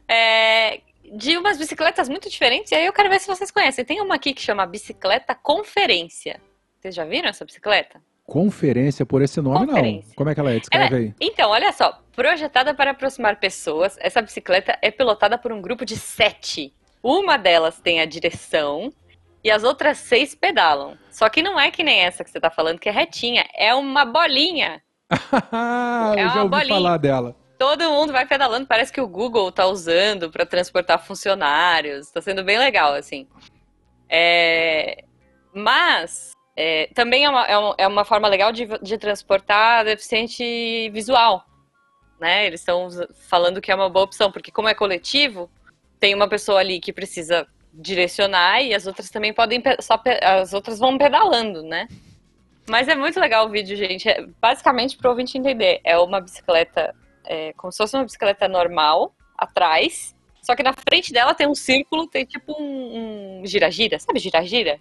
É, de umas bicicletas muito diferentes, e aí eu quero ver se vocês conhecem. Tem uma aqui que chama Bicicleta Conferência. Vocês já viram essa bicicleta? conferência por esse nome, não. Como é que ela é? Descreve aí. Então, olha só, projetada para aproximar pessoas, essa bicicleta é pilotada por um grupo de sete. Uma delas tem a direção e as outras seis pedalam. Só que não é que nem essa que você tá falando, que é retinha, é uma bolinha. Eu É já uma ouvi bolinha. falar dela. Todo mundo vai pedalando, parece que o Google tá usando para transportar funcionários. Tá sendo bem legal, assim. É, Mas é, também é uma, é uma- é uma forma legal de, de transportar deficiente visual. Né? Eles estão falando que é uma boa opção, porque como é coletivo, tem uma pessoa ali que precisa direcionar e as outras também podem só as outras vão pedalando, né? Mas é muito legal o vídeo, gente. É, basicamente, para o ouvinte entender, é uma bicicleta, é, como se fosse uma bicicleta normal, atrás. Só que na frente dela tem um círculo, tem tipo um gira-gira. Um sabe gira-gira?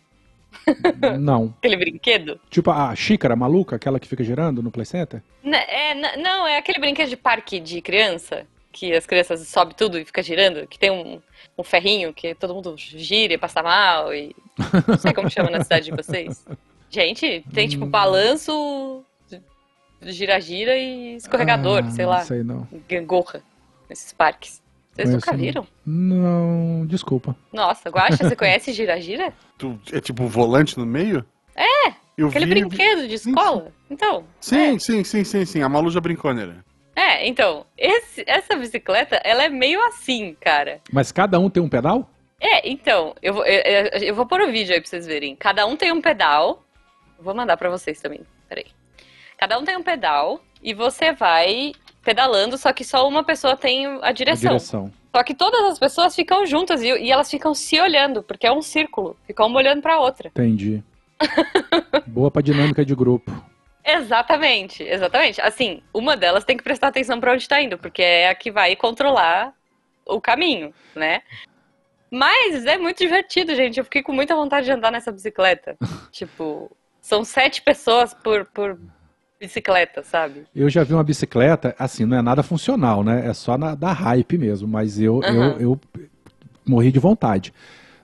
Não. aquele brinquedo? Tipo a xícara maluca, aquela que fica girando no Play Center? N é, não, é aquele brinquedo de parque de criança, que as crianças sobem tudo e fica girando, que tem um, um ferrinho que todo mundo gira e passa mal e... Não sei como chama na cidade de vocês. Gente, tem tipo hum. balanço, gira-gira e escorregador, ah, sei lá. Não sei não. Gangorra, nesses parques. Vocês Conheci nunca viram? Não, desculpa. Nossa, Guaxa, você conhece gira-gira? É tipo um volante no meio? É, Eu aquele vi... brinquedo de escola. Sim, Então. Sim, é. sim, sim, sim, sim. A Malu já brincou nele. É, então, esse, essa bicicleta, ela é meio assim, cara. Mas cada um tem um pedal? É, então, eu vou, eu, eu vou pôr o um vídeo aí pra vocês verem. Cada um tem um pedal. Vou mandar para vocês também. Peraí. Cada um tem um pedal e você vai pedalando, só que só uma pessoa tem a direção. A direção. Só que todas as pessoas ficam juntas e, e elas ficam se olhando, porque é um círculo. Ficam uma olhando pra outra. Entendi. Boa pra dinâmica de grupo. Exatamente, exatamente. Assim, uma delas tem que prestar atenção para onde está indo, porque é a que vai controlar o caminho, né? Mas é muito divertido, gente. Eu fiquei com muita vontade de andar nessa bicicleta. tipo, são sete pessoas por, por bicicleta, sabe? Eu já vi uma bicicleta, assim, não é nada funcional, né? É só na, da hype mesmo, mas eu, uhum. eu, eu morri de vontade.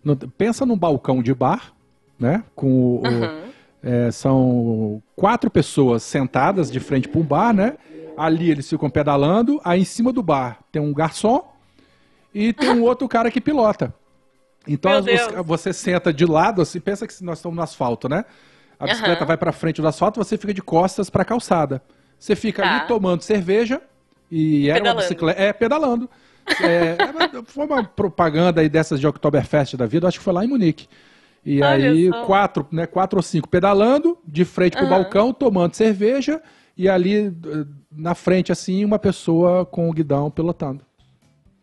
No, pensa num balcão de bar, né? Com o, uhum. é, são quatro pessoas sentadas de frente para um bar, né? Ali eles ficam pedalando, aí em cima do bar tem um garçom e tem um outro cara que pilota. Então você, você senta de lado, assim, pensa que nós estamos no asfalto, né? A bicicleta uhum. vai para frente do asfalto, você fica de costas para a calçada. Você fica tá. ali tomando cerveja e era pedalando. uma bicicleta. É, pedalando. É, foi uma propaganda aí dessas de Oktoberfest da vida, acho que foi lá em Munique. E Olha aí, só. quatro, né, quatro ou cinco pedalando, de frente pro uhum. balcão, tomando cerveja, e ali eh, na frente, assim, uma pessoa com o guidão pilotando.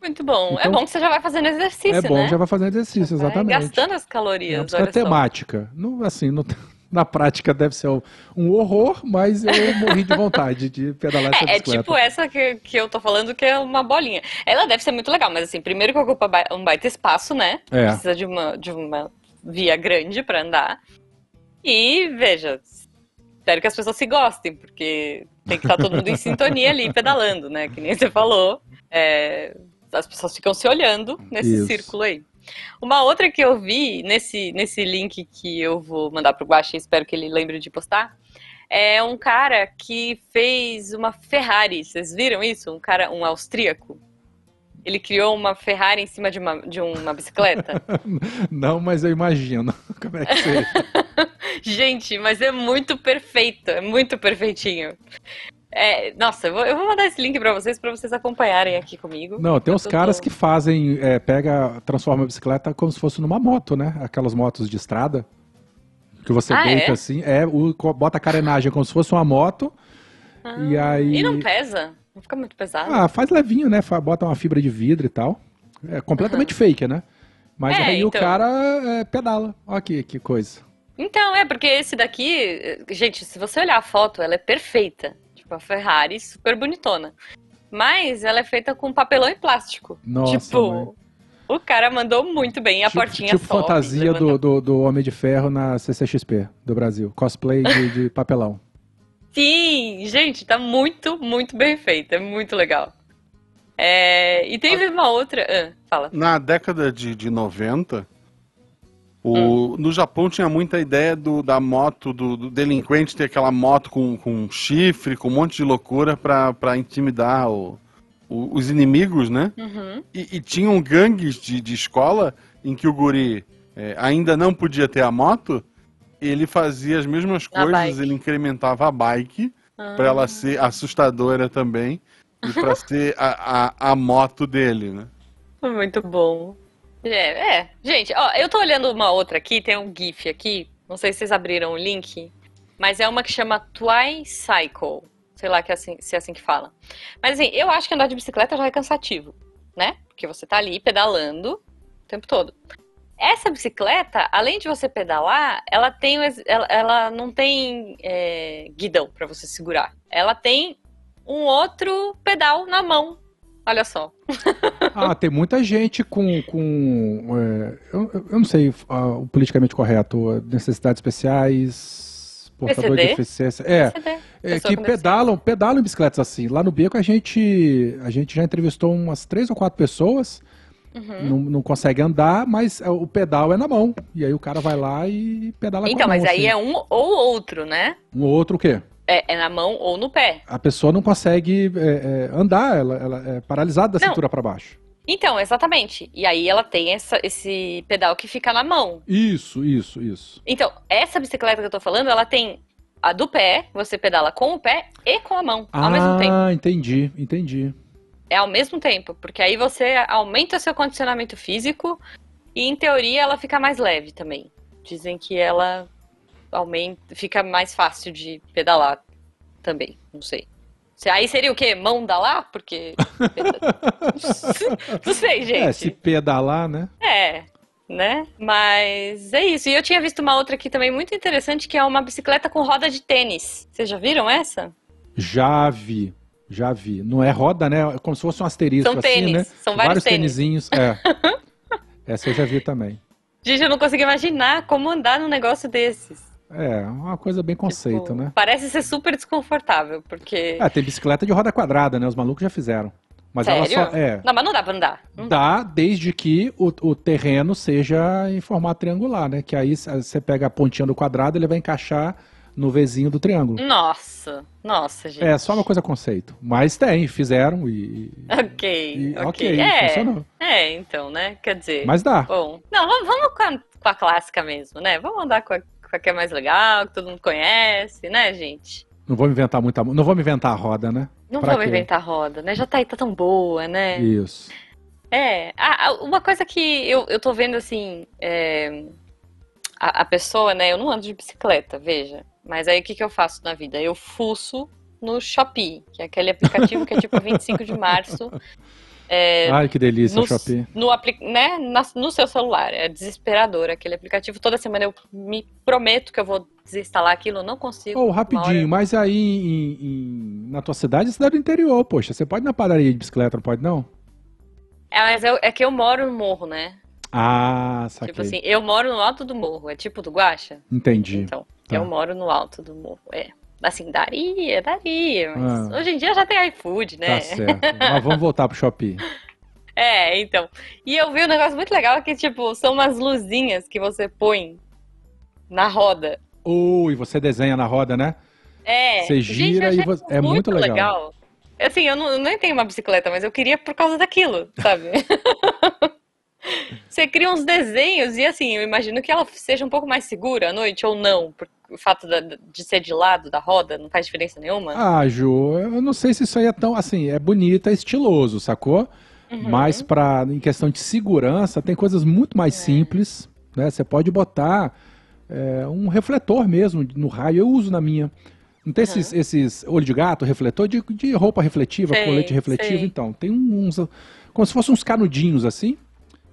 Muito bom. É então, é bom que você já vai fazendo exercício? É bom, né? já vai fazendo exercício, exatamente. gastando as calorias. É, temática. Não, assim, não, na prática deve ser um horror, mas eu morri de vontade de pedalar essa é, bicicleta. É tipo essa que, que eu tô falando, que é uma bolinha. Ela deve ser muito legal, mas assim, primeiro que ocupa um baita espaço, né? É. Precisa de uma, de uma via grande para andar. E, veja, espero que as pessoas se gostem, porque tem que estar todo mundo em sintonia ali, pedalando, né? Que nem você falou. É, as pessoas ficam se olhando nesse Isso. círculo aí. Uma outra que eu vi nesse, nesse link que eu vou mandar pro Guaxa espero que ele lembre de postar, é um cara que fez uma Ferrari. Vocês viram isso? Um cara, um austríaco. Ele criou uma Ferrari em cima de uma, de uma bicicleta? Não, mas eu imagino como é que seja. Gente, mas é muito perfeito, é muito perfeitinho. É, nossa, eu vou, eu vou, mandar esse link para vocês para vocês acompanharem aqui comigo. Não, tem uns caras que fazem, é, pega, transforma a bicicleta como se fosse numa moto, né? Aquelas motos de estrada que você ah, deita é? assim, é, o, bota a carenagem como se fosse uma moto. Ah, e aí. E não pesa? Não fica muito pesado? Ah, faz levinho, né? Bota uma fibra de vidro e tal. É completamente uhum. fake, né? Mas é, aí então... o cara é, pedala. Olha aqui, que coisa. Então, é, porque esse daqui, gente, se você olhar a foto, ela é perfeita tipo a Ferrari, super bonitona. Mas ela é feita com papelão e plástico. Nossa, tipo, mãe. o cara mandou muito bem, a tipo, portinha Tipo sobe, fantasia do, do, do, Homem de Ferro na CCXP do Brasil. Cosplay de, de papelão. Sim, gente, tá muito, muito bem feito. É muito legal. É, e teve uma outra. Ah, fala. Na década de, de 90, o, hum. No Japão tinha muita ideia do, da moto, do, do, delinquente ter aquela moto com, com chifre, com um monte de loucura para intimidar o, o, os inimigos, né? Uhum. E, e, tinham gangues de, de escola em que o guri é, ainda não podia ter a moto, ele fazia as mesmas coisas, ele incrementava a bike ah. para ela ser assustadora também e para ser a, a, a moto dele, né? Muito bom. É, é. Gente, ó, eu tô olhando uma outra aqui, tem um GIF aqui. Não sei se vocês abriram o link, mas é uma que chama Twicycle. Sei lá que é assim, se é assim que fala. Mas assim, eu acho que andar de bicicleta já é cansativo, né? Porque você tá ali pedalando o tempo todo. essa bicicleta, além de você pedalar, ela tem ela, ela não tem é, guidão para você segurar. Ela tem um outro pedal na mão. Olha só. ah, tem muita gente com. com é, eu, eu, não sei uh, o politicamente correto, necessidades especiais, portador PCD? de deficiência. É, é que pedalam, pedalam em bicicletas assim. Lá no Beco a gente, a gente já entrevistou umas três ou quatro pessoas Uhum. Não, não, consegue andar, mas é, o pedal é na mão. E aí o cara vai lá e pedala Então, com a mão, mas aí assim. é um ou outro, né? Um ou outro o quê? É, é, na mão ou no pé. A pessoa não consegue é, é, andar, ela, ela, é paralisada da não. cintura para baixo. Então, exatamente. E aí ela tem essa, esse pedal que fica na mão. Isso, isso, isso. Então, essa bicicleta que eu tô falando, ela tem a do pé, você pedala com o pé e com a mão ah, ao mesmo tempo. Ah, entendi, entendi. É ao mesmo tempo, porque aí você aumenta seu condicionamento físico e, em teoria, ela fica mais leve também. Dizem que ela aumenta, fica mais fácil de pedalar também, não sei. Aí seria o quê? Mão da lá? Porque. não sei, gente. É, se pedalar, né? É, né? Mas é isso. E eu tinha visto uma outra aqui também muito interessante, que é uma bicicleta com roda de tênis. Vocês já viram essa? Já vi. Já vi. Não é roda, né? É como se fosse um asterisco São assim, tênis. né? São vários, vários tênisinhos. É. Essa eu já vi também. Gente, eu não consigo imaginar como andar num negócio desses. É, uma coisa bem conceito, tipo, né? Parece ser super desconfortável, porque. É, tem bicicleta de roda quadrada, né? Os malucos já fizeram. Mas Sério? ela só. É, não, mas não dá pra andar. Não dá, desde que o, o terreno seja em formato triangular, né? Que aí você pega a pontinha do quadrado, ele vai encaixar no Vzinho do triângulo. Nossa, nossa, gente. É, só uma coisa conceito. Mas tem, fizeram e. Ok, e, ok. okay é, funcionou. É, então, né? Quer dizer. Mas dá. Bom, não, vamos, vamos com, a, com, a, clássica mesmo, né? Vamos andar com a, a que é mais legal, que todo mundo conhece, né, gente? Não vou inventar muita. Não vou inventar a roda, né? Não vou me inventar a roda, né? Já tá aí, tá tão boa, né? Isso. É, ah, uma coisa que eu, eu tô vendo assim. É, a, a pessoa, né? Eu não ando de bicicleta, veja. Mas aí o que, que eu faço na vida? Eu fuço no Shopee, que é aquele aplicativo que é tipo 25 de março. É, Ai, que delícia, no, Shopee. No, né, no seu celular. É desesperador aquele aplicativo. Toda semana eu me prometo que eu vou desinstalar aquilo, eu não consigo. Oh, rapidinho, mas aí em, em, na tua cidade, cidade do interior, poxa, você pode ir na padaria de bicicleta, não pode não? É, mas eu, é que eu moro no morro, né? Ah, saquei. Tipo assim, eu moro no alto do morro, é tipo do Guaxa. Entendi. Então, Tá. Eu moro no alto do morro. É. Assim, daria, daria. Mas ah. hoje em dia já tem iFood, né? Tá certo. mas vamos voltar pro Shopee. É, então. E eu vi um negócio muito legal que, tipo, são umas luzinhas que você põe na roda. Uh, e você desenha na roda, né? É. Você gira Gente, e você... É muito, muito legal. legal. Assim, eu não, eu nem tenho uma bicicleta, mas eu queria por causa daquilo, sabe? Você cria uns desenhos e assim, eu imagino que ela seja um pouco mais segura à noite ou não, por o fato de ser de lado da roda não faz diferença nenhuma? Ah, Ju, eu não sei se isso aí é tão assim, é bonito, é estiloso, sacou? Uhum. Mas para em questão de segurança, tem coisas muito mais é. simples, né? Você pode botar é, um refletor mesmo no raio, eu uso na minha. Não tem uhum. esses, esses olho de gato, refletor de, de roupa refletiva, sei, colete refletivo, sei. então. Tem uns. Como se fossem uns canudinhos assim.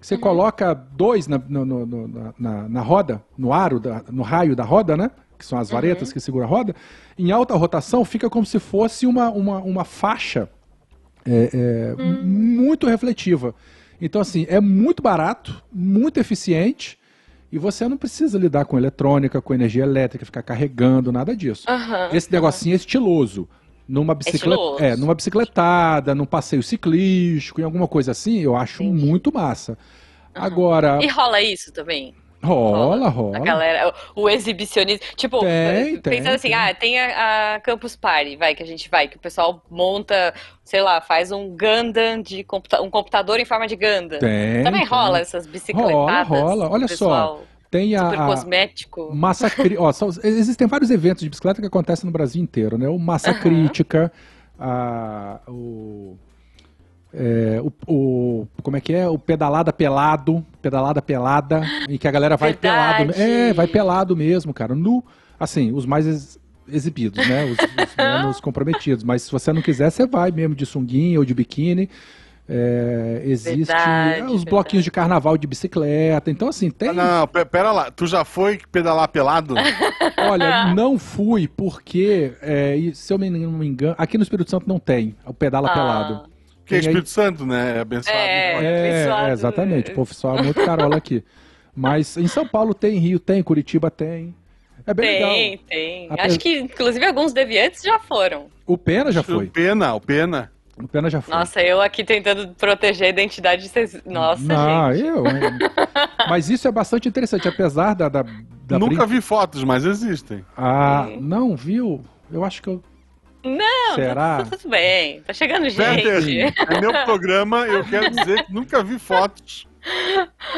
Você uhum. coloca dois na, no, no, na, na, roda, no aro, da, no raio da roda, né? Que são as varetas uhum. que seguram a roda. Em alta rotação fica como se fosse uma, uma, uma faixa é, é, uhum. muito refletiva. Então, assim, é muito barato, muito eficiente. E você não precisa lidar com eletrônica, com energia elétrica, ficar carregando, nada disso. Esse negocinho é estiloso numa bicicleta, é, numa bicicletada, num passeio ciclístico, em alguma coisa assim, eu acho muito massa. Uhum. Agora. E rola isso também? Rola, rola. A galera, o, o exibicionismo. Tipo, tem, pensando tem, assim, tem. ah, tem a, a, Campus Party, vai, que a gente vai, que o pessoal monta, sei lá, faz um Gundam de computa um computador em forma de Gundam. Tem. Também rola essas bicicletadas. Rola, rola. Olha só. Tem a, Super cosmético. Massa Ó, só, existem vários eventos de bicicleta que acontecem no Brasil inteiro, né? O Massa uhum. Crítica, a, o, é, o, o, Como é que é? O Pedalada Pelado, Pedalada Pelada, em que a galera vai Verdade. pelado. É, vai pelado mesmo, cara. No, assim, os mais ex, exibidos, né? Os, os menos comprometidos. Mas se você não quiser, você vai mesmo de sunguinha ou de biquíni. É, existe Verdade, é, os verdade. bloquinhos de carnaval de bicicleta. Então, assim, tem. Ah, Não, pe- pera lá. Tu já foi pedalar pelado? Olha, não fui porque, é, e se eu me- não me engano, aqui no Espírito Santo não tem o pedala Ah. pelado. Porque é Tem aí- Espírito Santo, né? É abençoado. É. É, abençoado. é, exatamente. O pessoal é muito carola aqui. Mas em São Paulo tem, Rio tem, Curitiba tem. É bem Tem, legal. tem. Ape- Acho que, inclusive, alguns deviantes já foram. O Pena já O foi. Pena, o Pena. O Pena já foi. Nossa, eu aqui tentando proteger a identidade de vocês. Nossa, não, gente. eu. Mas isso é bastante interessante, apesar da. da, da Nunca brin- vi fotos, mas existem. Ah, Sim. não, viu? Eu acho que eu. Não, Será? Tá tudo bem. Tá chegando gente. é meu programa, eu quero dizer que nunca vi fotos.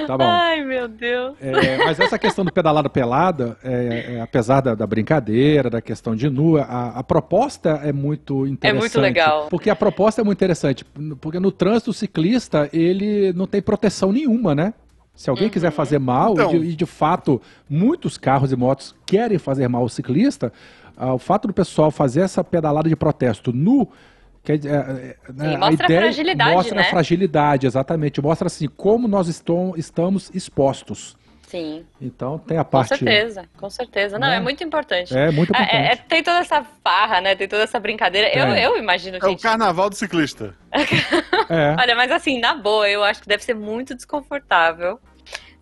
Tá bom. Ai, meu Deus. É, mas essa questão do pedalada pelada, é, é, apesar da, da brincadeira, da questão de nu, a, a proposta é muito interessante. muito legal. Porque a proposta é muito interessante. Porque no trânsito, o ciclista, ele não tem proteção nenhuma, né? Se alguém quiser fazer mal, Então. e, de, e de fato muitos carros e motos querem fazer mal ao ciclista, ah, o fato do pessoal fazer essa pedalada de protesto nu. Dizer, é, é, né, mostra a fragilidade, mostra né? a fragilidade, exatamente. Mostra assim como nós estamos expostos. Sim, Então tem a com parte. certeza, com certeza. Não, Né? é muito importante. É muito É, importante. é, é, tem toda essa farra, né? Tem toda essa brincadeira. Eu, eu imagino, É o gente. carnaval do ciclista. É. Olha, mas assim, na boa, eu acho que deve ser muito desconfortável.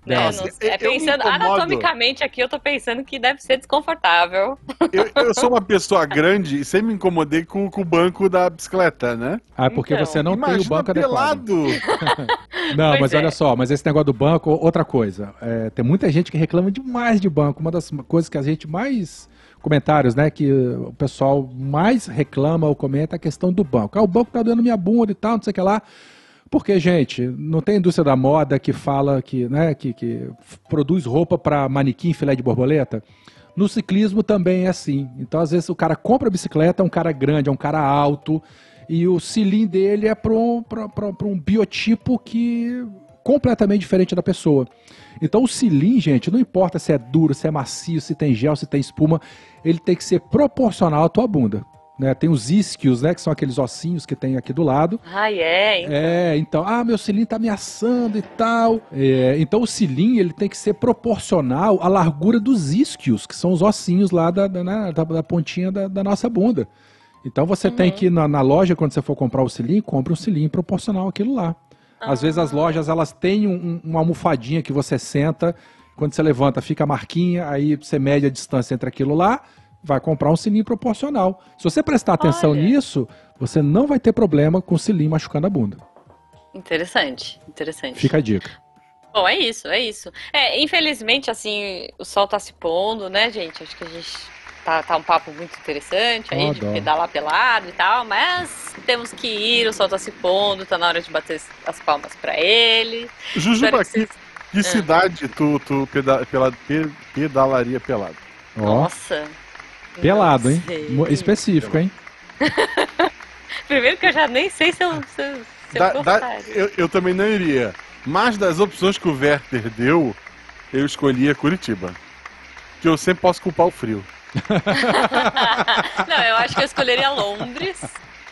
Né? Nossa, é, pensando anatomicamente aqui, eu tô pensando que deve ser desconfortável. Eu, eu sou uma pessoa grande e sempre me incomodei com, com o banco da bicicleta, né? Ah, porque Então, você não tem o banco adequado. pelado. Não, Pois mas é. olha só, mas esse negócio do banco, outra coisa. É, tem muita gente que reclama demais de banco. Uma das coisas que a gente mais. Comentários, né? Que o pessoal mais reclama ou comenta é a questão do banco. Ah, o banco tá doendo minha bunda e tal, não sei o que lá. Porque, gente, não tem indústria da moda que fala que, né, que, que produz roupa para manequim filé de borboleta? No ciclismo também é assim. Então, às vezes, o cara compra a bicicleta, é um cara grande, é um cara alto, e o cilindro dele é para um, um biotipo que completamente diferente da pessoa. Então, o cilindro, gente, não importa se é duro, se é macio, se tem gel, se tem espuma, ele tem que ser proporcional à tua bunda. Né? Tem os isquios, né, que são aqueles ossinhos que tem aqui do lado. Ai, é, hein? É, então, ah, meu cilindro tá me assando e tal. É, então o cilindro ele tem que ser proporcional à largura dos isquios, que são os ossinhos lá da, da, né, da- da pontinha da, da nossa bunda. Então você tem que ir na, na loja, quando você for comprar o cilindro, compre um cilindro proporcional àquilo lá. Às vezes as lojas elas têm um- uma almofadinha que você senta, quando você levanta fica a marquinha, aí você mede a distância entre aquilo lá, vai comprar um cilindro proporcional. Se você prestar atenção Olha. nisso, você não vai ter problema com o cilindro machucando a bunda. Interessante, interessante. Fica a dica. Bom, é isso, é isso. É, infelizmente, assim, o sol tá se pondo, né, gente? Acho que a gente tá, tá um papo muito interessante aí, Oh, de dó. pedalar pelado e tal, mas temos que ir, o sol tá se pondo, tá na hora de bater as palmas pra ele. Jujuba, que que, vocês- que cidade tu, tu peda, pela, pe- pedalaria pelado? Nossa. Pelado, hein? Específico, hein? Primeiro que eu já nem sei se eu, se eu, se eu Da- da- gostaria. eu, eu também não iria. Mas das opções que o Werther deu, eu escolhia Curitiba. Que eu sempre posso culpar o frio. não, eu acho que eu escolheria Londres,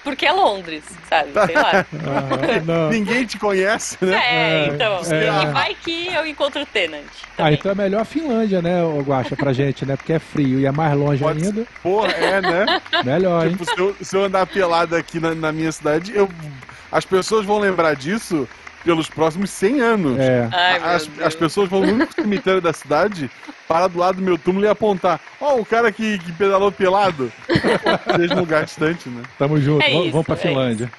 porque é Londres, sabe? Sei lá. Ah, não. Ninguém te conhece, né? É, É, então. é. E vai que eu encontro o Tenant. Ah, também. então é melhor a Finlândia, né, ô Guaxa, pra gente, né? Porque é frio e é mais longe Pode ainda. Porra, é, né? Melhor, hein? Tipo, se eu, se eu andar pelado aqui na, na minha cidade, eu, as pessoas vão lembrar disso pelos próximos 100 anos. É. Ai, as, as pessoas vão no único cemitério da cidade, parar do lado do meu túmulo e apontar. Ó, o cara que, que pedalou pelado. Desde um lugar distante, né? Tamo junto, É vamos, isso, vamos pra é Finlândia.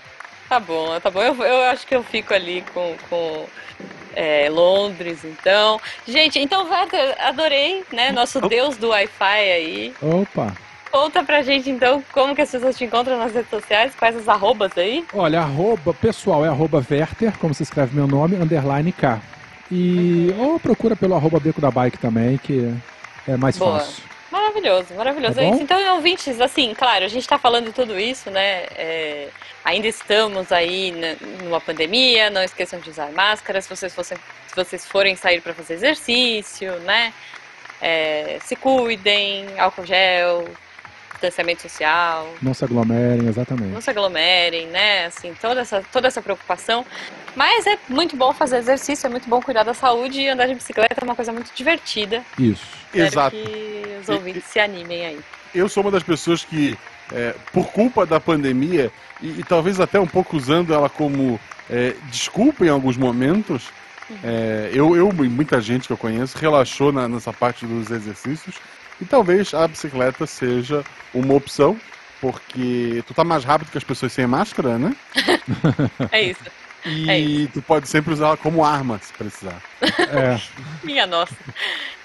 Tá bom, tá bom. Eu, eu acho que eu fico ali com, com é, Londres, então. Gente, então, Werther, adorei, né? Nosso deus do Wi-Fi aí. Opa! Conta pra gente, então, como que as pessoas te encontram nas redes sociais, quais as arrobas aí. Olha, arroba, pessoal, é arroba Werther, como se escreve meu nome, underline K. E ou procura pelo arroba Beco da Bike também, que é mais Boa. fácil. Maravilhoso, maravilhoso. Tá É isso. Então, ouvintes, assim, claro, a gente tá falando tudo isso, né? é, ainda estamos aí numa pandemia, não esqueçam de usar máscara se vocês, fossem, se vocês forem sair para fazer exercício, né? É, se cuidem, álcool gel, distanciamento social. Não se aglomerem, exatamente. Não se aglomerem, né? Assim, toda essa, toda essa preocupação. Mas é muito bom fazer exercício, é muito bom cuidar da saúde e andar de bicicleta é uma coisa muito divertida. Isso. Espero Exato. que os ouvintes se animem aí. Eu sou uma das pessoas que, é, por culpa da pandemia, e, e talvez até um pouco usando ela como é, desculpa em alguns momentos, é, eu, eu e muita gente que eu conheço relaxou na- nessa parte dos exercícios. E talvez a bicicleta seja uma opção, porque tu tá mais rápido que as pessoas sem máscara, né? É isso. E É isso. tu pode sempre usar ela como arma, se precisar. É. Minha nossa.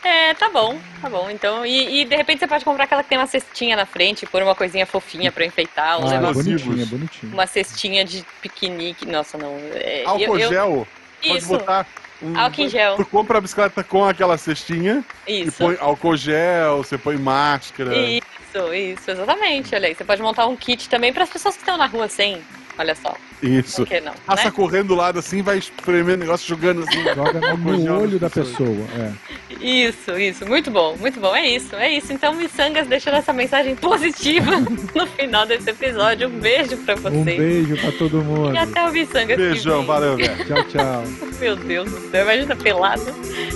É, tá bom, tá bom. Então, e, e de repente você pode comprar aquela que tem uma cestinha na frente, pôr uma coisinha fofinha pra enfeitar, um Ah, negócio, bonitinha, bonitinha. uma cestinha de piquenique. Nossa, não. É, Álcool eu- eu- gel, pode Isso, botar. Um, Álcool em gel. Tu compra a bicicleta com aquela cestinha e isso. põe álcool gel, você põe máscara. Isso, isso, exatamente. Olha aí, você pode montar um kit também para as pessoas que estão na rua sem. Olha só, Isso. por que não? Passa né? correndo do lado assim, vai espremendo o negócio, jogando assim. Joga no nas olho da pessoa. É. Isso, isso, muito bom, muito bom. É isso, é isso. Então, Missangas deixando essa mensagem positiva no final desse episódio. Um beijo pra Um vocês. beijo pra todo mundo. E até o Missangas. Beijão, valeu, velho. Tchau, tchau. Meu Deus do céu, imagina pelado,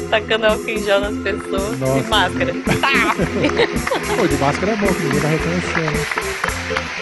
tacando álcool em gel nas pessoas Nossa. e máscara. Tá! Pô, de máscara é bom, que ninguém vai reconhecer, né?